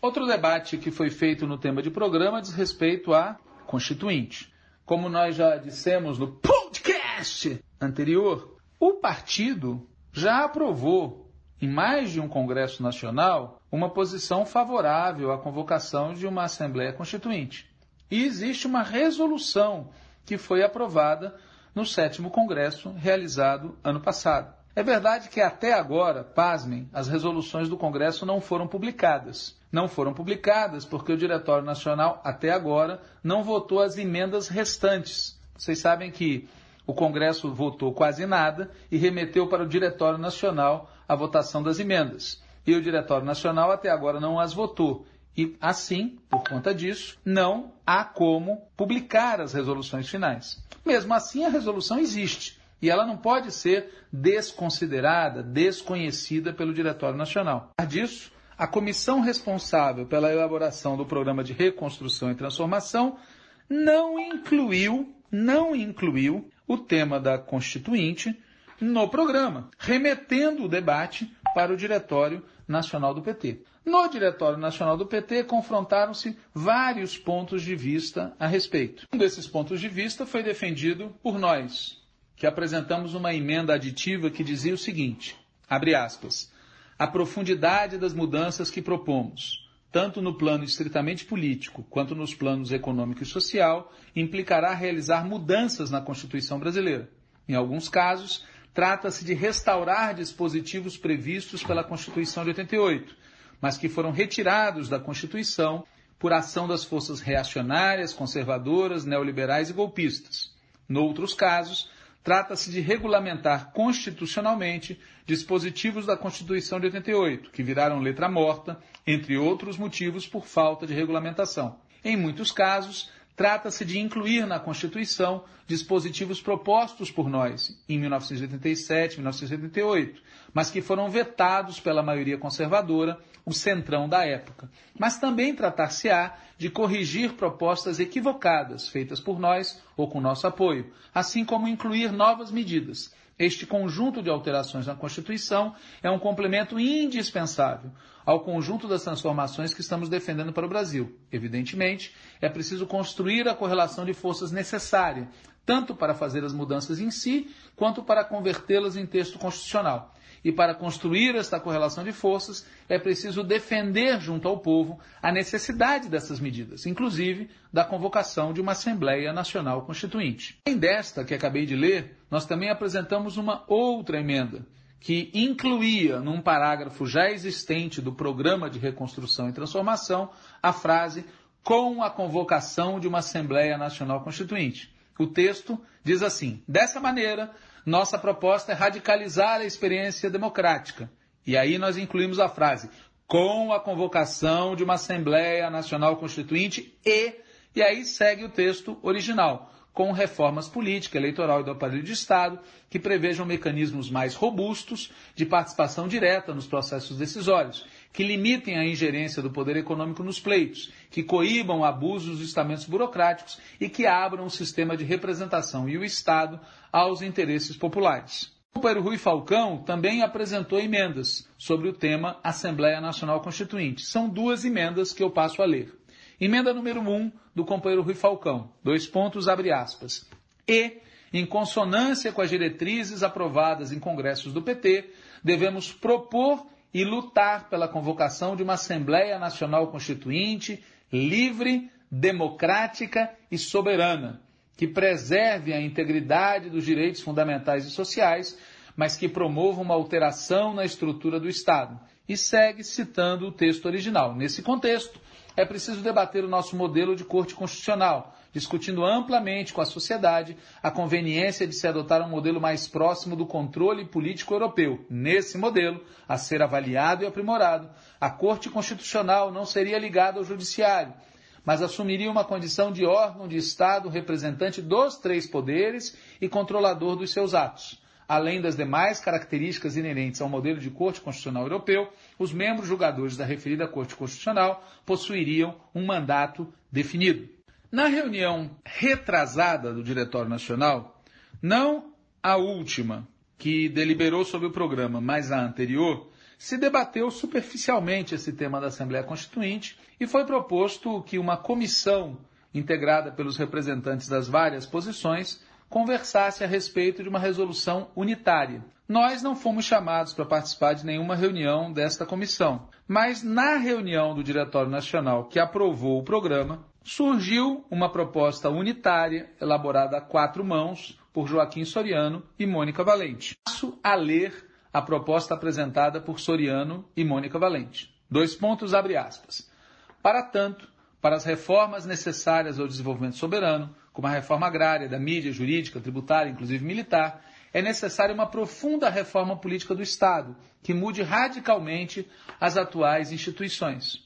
Outro debate que foi feito no tema de programa diz respeito à Constituinte. Como nós já dissemos no podcast anterior, o partido já aprovou, em mais de um Congresso Nacional, uma posição favorável à convocação de uma Assembleia Constituinte. E existe uma resolução que foi aprovada no sétimo Congresso, realizado ano passado. É verdade que até agora, pasmem, as resoluções do Congresso não foram publicadas. Não foram publicadas porque o Diretório Nacional, até agora, não votou as emendas restantes. Vocês sabem que o Congresso votou quase nada e remeteu para o Diretório Nacional a votação das emendas. E o Diretório Nacional até agora não as votou. E assim, por conta disso, não há como publicar as resoluções finais. Mesmo assim, a resolução existe. E ela não pode ser desconsiderada, desconhecida pelo Diretório Nacional. Disso, a comissão responsável pela elaboração do programa de reconstrução e transformação não incluiu, não incluiu o tema da Constituinte no programa, remetendo o debate para o Diretório Nacional do PT. No Diretório Nacional do PT confrontaram-se vários pontos de vista a respeito. Um desses pontos de vista foi defendido por nós, que apresentamos uma emenda aditiva que dizia o seguinte: abre aspas, a profundidade das mudanças que propomos, tanto no plano estritamente político quanto nos planos econômico e social, implicará realizar mudanças na Constituição brasileira. Em alguns casos, trata-se de restaurar dispositivos previstos pela Constituição de 88, mas que foram retirados da Constituição por ação das forças reacionárias, conservadoras, neoliberais e golpistas. Noutros casos, Trata-se de regulamentar constitucionalmente dispositivos da Constituição de 88, que viraram letra morta, entre outros motivos por falta de regulamentação. Em muitos casos, trata-se de incluir na Constituição dispositivos propostos por nós em 1987, 1988, mas que foram vetados pela maioria conservadora o centrão da época. Mas também tratar-se-á de corrigir propostas equivocadas feitas por nós ou com nosso apoio, assim como incluir novas medidas. Este conjunto de alterações na Constituição é um complemento indispensável ao conjunto das transformações que estamos defendendo para o Brasil. Evidentemente, é preciso construir a correlação de forças necessária, tanto para fazer as mudanças em si, quanto para convertê-las em texto constitucional. E para construir esta correlação de forças, é preciso defender junto ao povo a necessidade dessas medidas, inclusive da convocação de uma Assembleia Nacional Constituinte. Além desta que acabei de ler, nós também apresentamos uma outra emenda, que incluía num parágrafo já existente do Programa de Reconstrução e Transformação a frase com a convocação de uma Assembleia Nacional Constituinte. O texto diz assim: dessa maneira, nossa proposta é radicalizar a experiência democrática. E aí nós incluímos a frase com a convocação de uma Assembleia Nacional Constituinte e, e aí segue o texto original, com reformas política, eleitoral e do aparelho de Estado, que prevejam mecanismos mais robustos de participação direta nos processos decisórios, que limitem a ingerência do poder econômico nos pleitos, que coíbam abusos dos estamentos burocráticos e que abram o sistema de representação e o Estado aos interesses populares. O companheiro Rui Falcão também apresentou emendas sobre o tema Assembleia Nacional Constituinte. São duas emendas que eu passo a ler. Emenda número 1 um, do companheiro Rui Falcão, dois pontos, abre aspas. E, em consonância com as diretrizes aprovadas em congressos do PT, devemos propor e lutar pela convocação de uma Assembleia Nacional Constituinte livre, democrática e soberana, que preserve a integridade dos direitos fundamentais e sociais, mas que promova uma alteração na estrutura do Estado. E segue citando o texto original. Nesse contexto, é preciso debater o nosso modelo de corte constitucional, discutindo amplamente com a sociedade a conveniência de se adotar um modelo mais próximo do controle político europeu. Nesse modelo, a ser avaliado e aprimorado, a Corte Constitucional não seria ligada ao Judiciário, mas assumiria uma condição de órgão de Estado representante dos três poderes e controlador dos seus atos. Além das demais características inerentes ao modelo de Corte Constitucional Europeu, os membros julgadores da referida Corte Constitucional possuiriam um mandato definido. Na reunião retrasada do Diretório Nacional, não a última, que deliberou sobre o programa, mas a anterior, se debateu superficialmente esse tema da Assembleia Constituinte e foi proposto que uma comissão integrada pelos representantes das várias posições conversasse a respeito de uma resolução unitária. Nós não fomos chamados para participar de nenhuma reunião desta comissão, mas na reunião do Diretório Nacional que aprovou o programa, surgiu uma proposta unitária, elaborada a quatro mãos, por Joaquim Soriano e Mônica Valente. Passo a ler a proposta apresentada por Soriano e Mônica Valente. Dois pontos, abre aspas. Para tanto, para as reformas necessárias ao desenvolvimento soberano, como a reforma agrária, da mídia, jurídica, tributária, inclusive militar, é necessária uma profunda reforma política do Estado, que mude radicalmente as atuais instituições.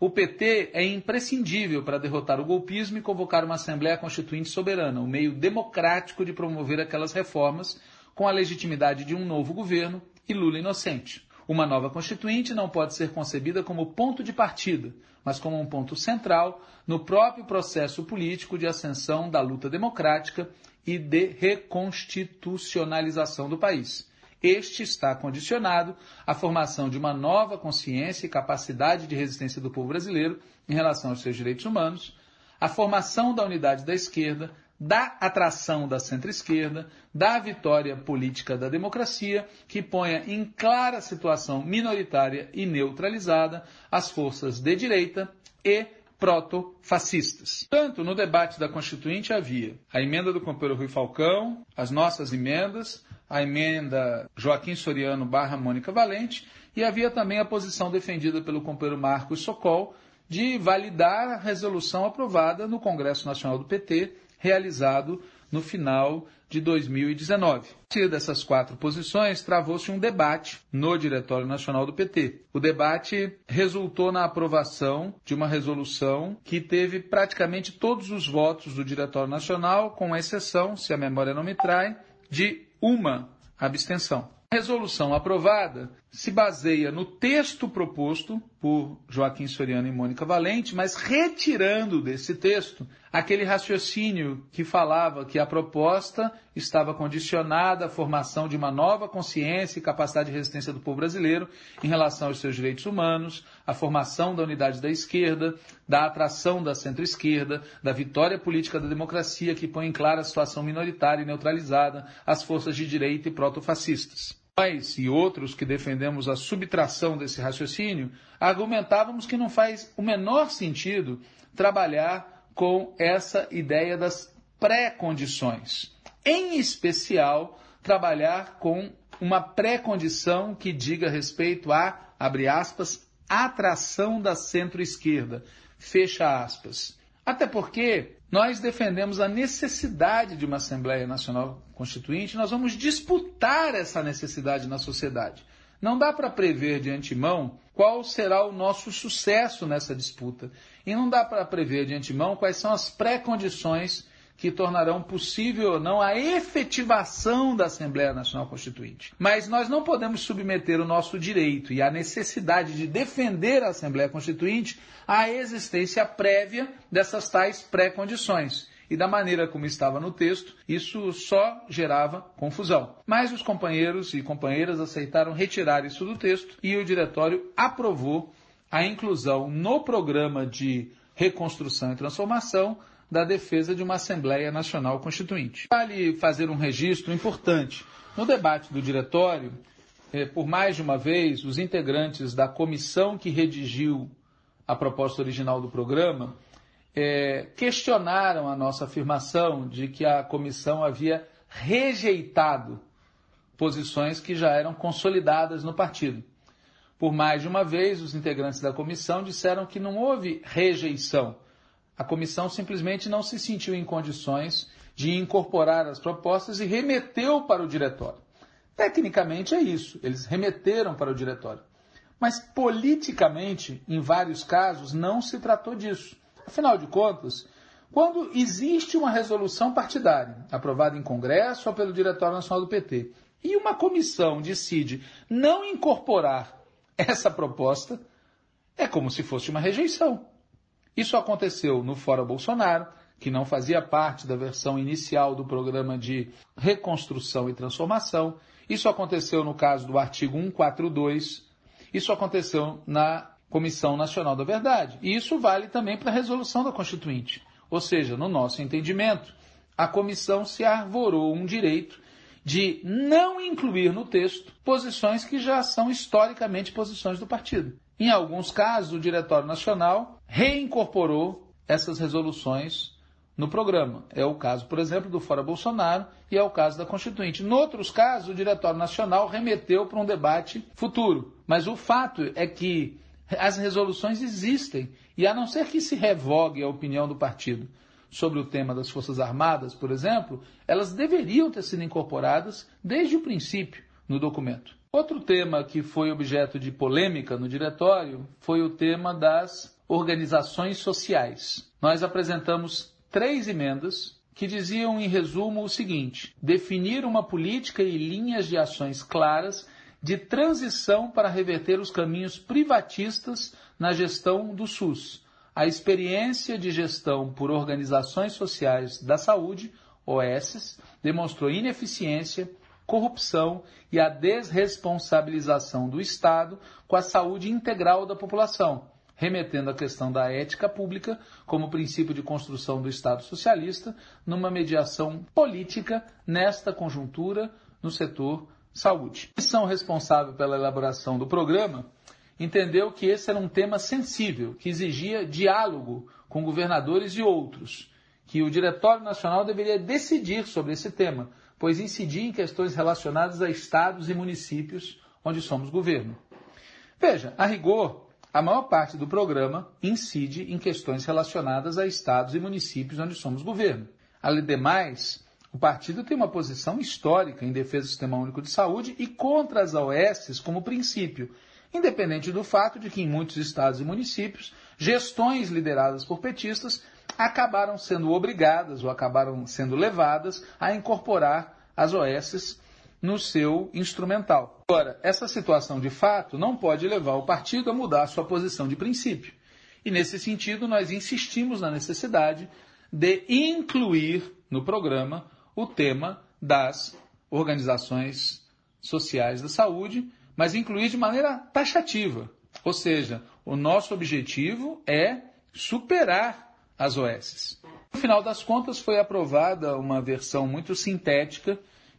O PT é imprescindível para derrotar o golpismo e convocar uma Assembleia Constituinte soberana, o um meio democrático de promover aquelas reformas com a legitimidade de um novo governo e Lula inocente. Uma nova Constituinte não pode ser concebida como ponto de partida, mas como um ponto central no próprio processo político de ascensão da luta democrática e de reconstitucionalização do país. Este está condicionado à formação de uma nova consciência e capacidade de resistência do povo brasileiro em relação aos seus direitos humanos, à formação da unidade da esquerda, da atração da centro-esquerda, da vitória política da democracia, que ponha em clara situação minoritária e neutralizada as forças de direita e proto-fascistas. Tanto no debate da Constituinte havia a emenda do companheiro Rui Falcão, as nossas emendas, a emenda Joaquim Soriano barra Mônica Valente, e havia também a posição defendida pelo companheiro Marcos Socol de validar a resolução aprovada no Congresso Nacional do PT, realizado no final de 2019. A partir dessas quatro posições, travou-se um debate no Diretório Nacional do PT. O debate resultou na aprovação de uma resolução que teve praticamente todos os votos do Diretório Nacional, com exceção, se a memória não me trai, de uma abstenção. Resolução aprovada se baseia no texto proposto por Joaquim Soriano e Mônica Valente, mas retirando desse texto aquele raciocínio que falava que a proposta estava condicionada à formação de uma nova consciência e capacidade de resistência do povo brasileiro em relação aos seus direitos humanos, a formação da unidade da esquerda, da atração da centro-esquerda, da vitória política da democracia que põe em clara a situação minoritária e neutralizada às forças de direita e proto-fascistas. Nós e outros que defendemos a subtração desse raciocínio argumentávamos que não faz o menor sentido trabalhar com essa ideia das pré-condições. Em especial, trabalhar com uma pré-condição que diga respeito a, abre aspas, atração da centro-esquerda, fecha aspas. Até porque nós defendemos a necessidade de uma Assembleia Nacional Constituinte, nós vamos disputar essa necessidade na sociedade. Não dá para prever de antemão qual será o nosso sucesso nessa disputa. E não dá para prever de antemão quais são as pré-condições que tornarão possível ou não a efetivação da Assembleia Nacional Constituinte. Mas nós não podemos submeter o nosso direito e a necessidade de defender a Assembleia Constituinte à existência prévia dessas tais pré-condições. E da maneira como estava no texto, isso só gerava confusão. Mas os companheiros e companheiras aceitaram retirar isso do texto e o diretório aprovou a inclusão no programa de reconstrução e transformação da defesa de uma Assembleia Nacional Constituinte. Vale fazer um registro importante. No debate do diretório, eh, por mais de uma vez, os integrantes da comissão que redigiu a proposta original do programa eh, questionaram a nossa afirmação de que a comissão havia rejeitado posições que já eram consolidadas no partido. Por mais de uma vez, os integrantes da comissão disseram que não houve rejeição a comissão simplesmente não se sentiu em condições de incorporar as propostas e remeteu para o diretório. Tecnicamente é isso, eles remeteram para o diretório. Mas politicamente, em vários casos, não se tratou disso. Afinal de contas, quando existe uma resolução partidária, aprovada em Congresso ou pelo Diretório Nacional do PT, e uma comissão decide não incorporar essa proposta, é como se fosse uma rejeição. Isso aconteceu no Fora Bolsonaro, que não fazia parte da versão inicial do programa de reconstrução e transformação. Isso aconteceu no caso do artigo 142. Isso aconteceu na Comissão Nacional da Verdade. E isso vale também para a resolução da Constituinte. Ou seja, no nosso entendimento, a comissão se arvorou um direito de não incluir no texto posições que já são historicamente posições do partido. Em alguns casos, o Diretório Nacional reincorporou essas resoluções no programa. É o caso, por exemplo, do Fora Bolsonaro e é o caso da Constituinte. Em outros casos, o Diretório Nacional remeteu para um debate futuro. Mas o fato é que as resoluções existem e, a não ser que se revogue a opinião do partido sobre o tema das Forças Armadas, por exemplo, elas deveriam ter sido incorporadas desde o princípio no documento. Outro tema que foi objeto de polêmica no diretório foi o tema das organizações sociais. Nós apresentamos três emendas que diziam, em resumo, o seguinte: definir uma política e linhas de ações claras de transição para reverter os caminhos privatistas na gestão do SUS. A experiência de gestão por organizações sociais da saúde, OS, demonstrou ineficiência corrupção e a desresponsabilização do Estado com a saúde integral da população, remetendo à questão da ética pública como princípio de construção do Estado socialista numa mediação política nesta conjuntura no setor saúde. A comissão responsável pela elaboração do programa entendeu que esse era um tema sensível, que exigia diálogo com governadores e outros, que o Diretório Nacional deveria decidir sobre esse tema, pois incidir em questões relacionadas a estados e municípios onde somos governo. Veja, a rigor, a maior parte do programa incide em questões relacionadas a estados e municípios onde somos governo. Além demais, o partido tem uma posição histórica em defesa do Sistema Único de Saúde e contra as OS como princípio, independente do fato de que em muitos estados e municípios, gestões lideradas por petistas acabaram sendo obrigadas ou acabaram sendo levadas a incorporar as OS no seu instrumental. Agora, essa situação de fato não pode levar o partido a mudar a sua posição de princípio. E nesse sentido, nós insistimos na necessidade de incluir no programa o tema das organizações sociais da saúde, mas incluir de maneira taxativa. Ou seja, o nosso objetivo é superar as OS. No final das contas, foi aprovada uma versão muito sintética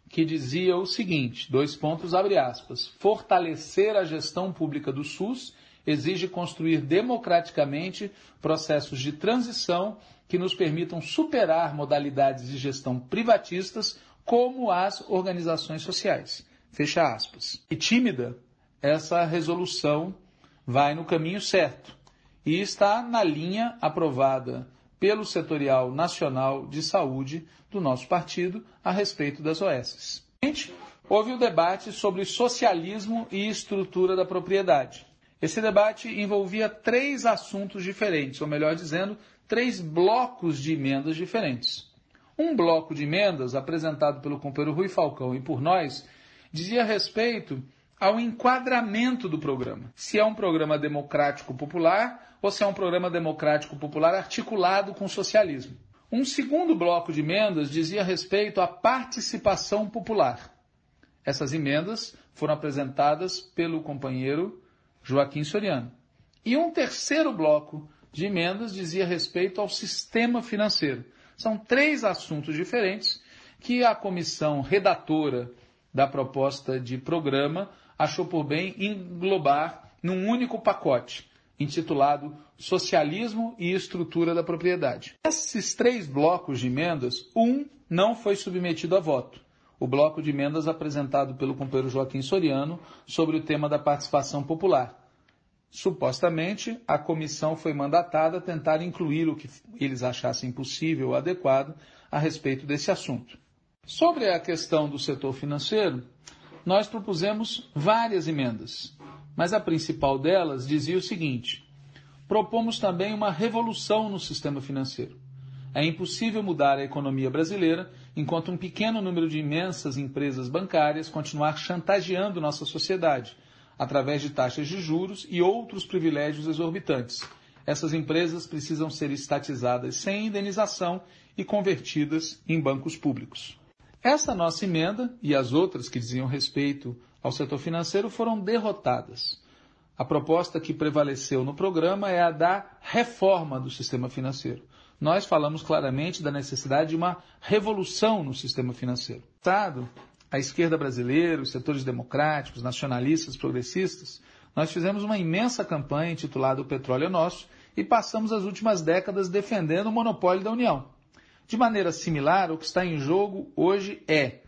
que dizia o seguinte: dois pontos, abre aspas. Fortalecer a gestão pública do SUS exige construir democraticamente processos de transição que nos permitam superar modalidades de gestão privatistas como as organizações sociais. Fecha aspas. E tímida, essa resolução vai no caminho certo e está na linha aprovada pelo Setorial Nacional de Saúde do nosso partido a respeito das OS. Houve o debate sobre socialismo e estrutura da propriedade. Esse debate envolvia três assuntos diferentes, ou melhor dizendo, três blocos de emendas diferentes. Um bloco de emendas, apresentado pelo companheiro Rui Falcão e por nós, dizia respeito ao enquadramento do programa. Se é um programa democrático popular ou se é um programa democrático popular articulado com o socialismo. Um segundo bloco de emendas dizia respeito à participação popular. Essas emendas foram apresentadas pelo companheiro Joaquim Soriano. E um terceiro bloco de emendas dizia respeito ao sistema financeiro. São três assuntos diferentes que a comissão redatora da proposta de programa achou por bem englobar num único pacote, intitulado Socialismo e Estrutura da Propriedade. Esses três blocos de emendas, um não foi submetido a voto. O bloco de emendas apresentado pelo companheiro Joaquim Soriano sobre o tema da participação popular. Supostamente, a comissão foi mandatada a tentar incluir o que eles achassem possível ou adequado a respeito desse assunto. Sobre a questão do setor financeiro, nós propusemos várias emendas, mas a principal delas dizia o seguinte: propomos também uma revolução no sistema financeiro. É impossível mudar a economia brasileira enquanto um pequeno número de imensas empresas bancárias continuar chantageando nossa sociedade através de taxas de juros e outros privilégios exorbitantes. Essas empresas precisam ser estatizadas sem indenização e convertidas em bancos públicos. Essa nossa emenda e as outras que diziam respeito ao setor financeiro foram derrotadas. A proposta que prevaleceu no programa é a da reforma do sistema financeiro. Nós falamos claramente da necessidade de uma revolução no sistema financeiro. O Estado, a esquerda brasileira, os setores democráticos, nacionalistas, progressistas, nós fizemos uma imensa campanha intitulada O Petróleo é Nosso e passamos as últimas décadas defendendo o monopólio da União. De maneira similar, o que está em jogo hoje é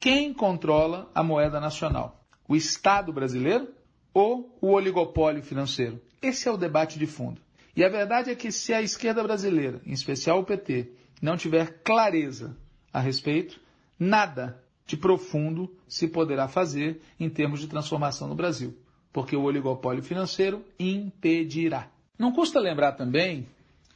quem controla a moeda nacional? O Estado brasileiro ou o oligopólio financeiro? Esse é o debate de fundo. E a verdade é que se a esquerda brasileira, em especial o PT, não tiver clareza a respeito, nada de profundo se poderá fazer em termos de transformação no Brasil, porque o oligopólio financeiro impedirá. Não custa lembrar também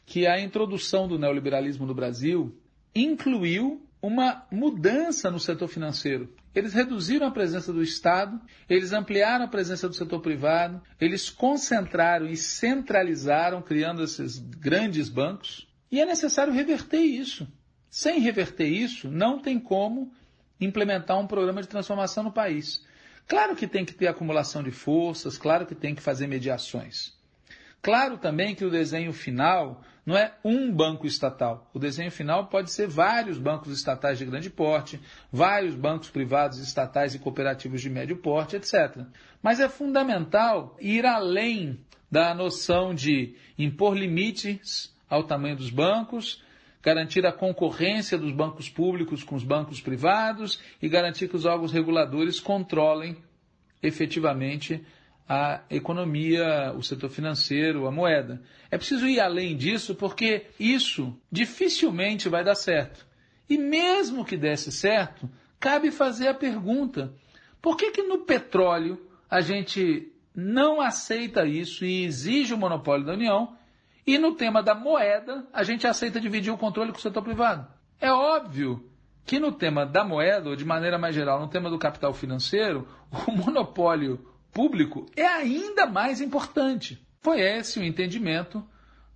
que a introdução do neoliberalismo no Brasil incluiu uma mudança no setor financeiro. Eles reduziram a presença do Estado, eles ampliaram a presença do setor privado, eles concentraram e centralizaram, criando esses grandes bancos. E é necessário reverter isso. Sem reverter isso, não tem como implementar um programa de transformação no país. Claro que tem que ter acumulação de forças, claro que tem que fazer mediações. Claro também que o desenho final não é um banco estatal. O desenho final pode ser vários bancos estatais de grande porte, vários bancos privados estatais e cooperativos de médio porte, etc. Mas é fundamental ir além da noção de impor limites ao tamanho dos bancos, garantir a concorrência dos bancos públicos com os bancos privados e garantir que os órgãos reguladores controlem efetivamente a economia, o setor financeiro, a moeda. É preciso ir além disso porque isso dificilmente vai dar certo. E mesmo que desse certo, cabe fazer a pergunta: por que, que no petróleo a gente não aceita isso e exige o monopólio da União, e no tema da moeda a gente aceita dividir o controle com o setor privado? É óbvio que no tema da moeda, ou de maneira mais geral, no tema do capital financeiro, o monopólio público é ainda mais importante. Foi esse o entendimento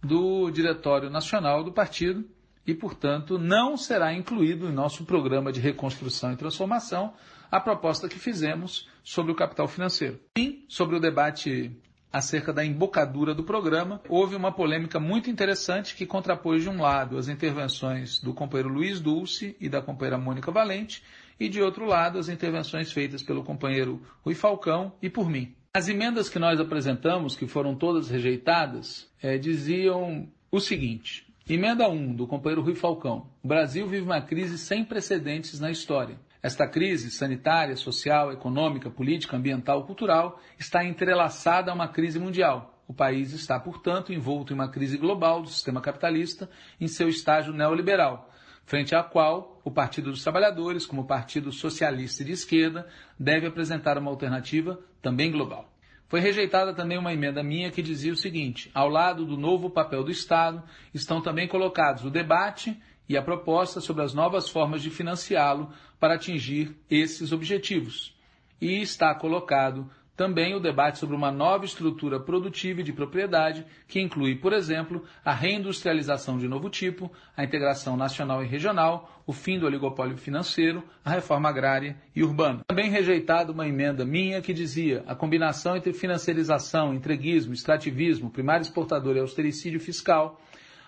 do Diretório Nacional do Partido e, portanto, não será incluído em nosso programa de reconstrução e transformação a proposta que fizemos sobre o capital financeiro. E sobre o debate acerca da embocadura do programa, houve uma polêmica muito interessante que contrapôs de um lado as intervenções do companheiro Luiz Dulce e da companheira Mônica Valente e de outro lado as intervenções feitas pelo companheiro Rui Falcão e por mim. As emendas que nós apresentamos, que foram todas rejeitadas, é, diziam o seguinte: Emenda 1 do companheiro Rui Falcão. O Brasil vive uma crise sem precedentes na história. Esta crise sanitária, social, econômica, política, ambiental, cultural está entrelaçada a uma crise mundial. O país está, portanto, envolto em uma crise global do sistema capitalista em seu estágio neoliberal, frente à qual o Partido dos Trabalhadores, como Partido Socialista de Esquerda, deve apresentar uma alternativa também global. Foi rejeitada também uma emenda minha que dizia o seguinte: ao lado do novo papel do Estado estão também colocados o debate e a proposta sobre as novas formas de financiá-lo para atingir esses objetivos. E está colocado também o debate sobre uma nova estrutura produtiva e de propriedade, que inclui, por exemplo, a reindustrialização de novo tipo, a integração nacional e regional, o fim do oligopólio financeiro, a reforma agrária e urbana. Também rejeitada uma emenda minha que dizia a combinação entre financiarização, entreguismo, extrativismo, primário exportador e austericídio fiscal,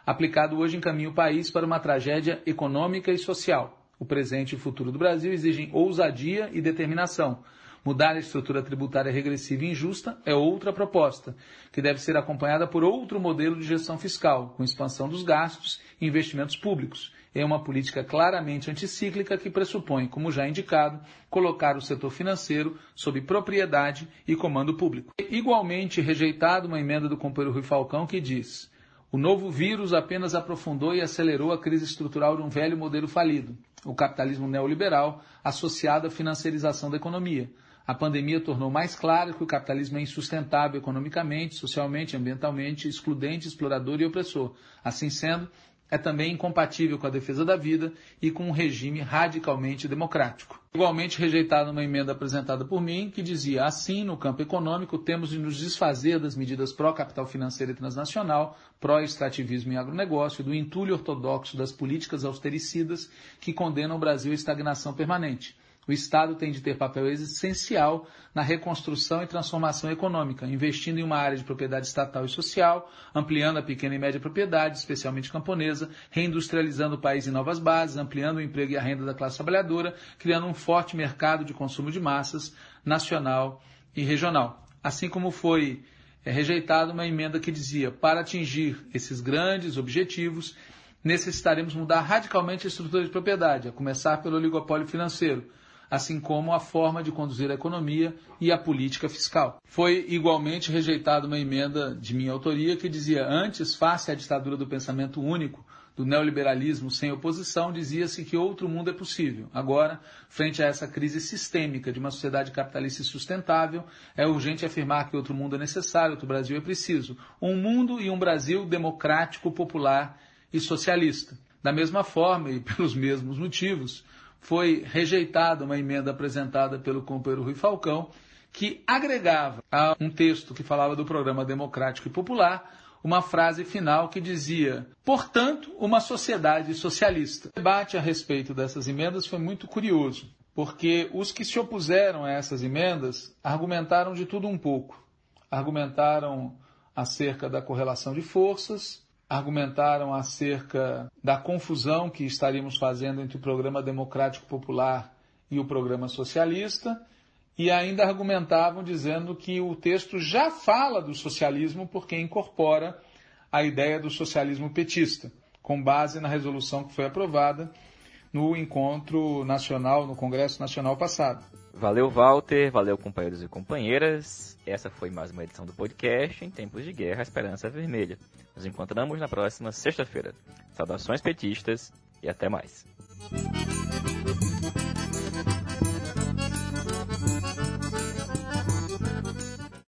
aplicado hoje encaminha o país para uma tragédia econômica e social. O presente e o futuro do Brasil exigem ousadia e determinação Mudar a estrutura tributária regressiva e injusta é outra proposta, que deve ser acompanhada por outro modelo de gestão fiscal, com expansão dos gastos e investimentos públicos. É uma política claramente anticíclica que pressupõe, como já indicado, colocar o setor financeiro sob propriedade e comando público. Igualmente rejeitado uma emenda do companheiro Rui Falcão que diz: o novo vírus apenas aprofundou e acelerou a crise estrutural de um velho modelo falido, o capitalismo neoliberal associado à financiarização da economia. A pandemia tornou mais claro que o capitalismo é insustentável economicamente, socialmente, ambientalmente, excludente, explorador e opressor. Assim sendo, é também incompatível com a defesa da vida e com um regime radicalmente democrático. Igualmente rejeitado uma emenda apresentada por mim, que dizia assim, no campo econômico, temos de nos desfazer das medidas pró-capital financeiro e transnacional, pró-extrativismo e agronegócio, do entulho ortodoxo das políticas austericidas que condenam o Brasil à estagnação permanente. O Estado tem de ter papel essencial na reconstrução e transformação econômica, investindo em uma área de propriedade estatal e social, ampliando a pequena e média propriedade, especialmente camponesa, reindustrializando o país em novas bases, ampliando o emprego e a renda da classe trabalhadora, criando um forte mercado de consumo de massas nacional e regional. Assim como foi é, rejeitada uma emenda que dizia, para atingir esses grandes objetivos, necessitaremos mudar radicalmente a estrutura de propriedade, a começar pelo oligopólio financeiro assim como a forma de conduzir a economia e a política fiscal. Foi igualmente rejeitada uma emenda de minha autoria que dizia antes, face à ditadura do pensamento único, do neoliberalismo sem oposição, dizia-se que outro mundo é possível. Agora, frente a essa crise sistêmica de uma sociedade capitalista insustentável, é urgente afirmar que outro mundo é necessário, outro Brasil é preciso. Um mundo e um Brasil democrático, popular e socialista. Da mesma forma e pelos mesmos motivos, foi rejeitada uma emenda apresentada pelo companheiro Rui Falcão, que agregava a um texto que falava do programa democrático e popular uma frase final que dizia: portanto, uma sociedade socialista. O debate a respeito dessas emendas foi muito curioso, porque os que se opuseram a essas emendas argumentaram de tudo um pouco. Argumentaram acerca da correlação de forças, argumentaram acerca da confusão que estaríamos fazendo entre o programa democrático popular e o programa socialista, e ainda argumentavam dizendo que o texto já fala do socialismo porque incorpora a ideia do socialismo petista, com base na resolução que foi aprovada no encontro nacional, no Congresso Nacional passado. Valeu, Walter. Valeu, companheiros e companheiras. Essa foi mais uma edição do podcast Em Tempos de Guerra, Esperança Vermelha. Nos encontramos na próxima sexta-feira. Saudações petistas e até mais.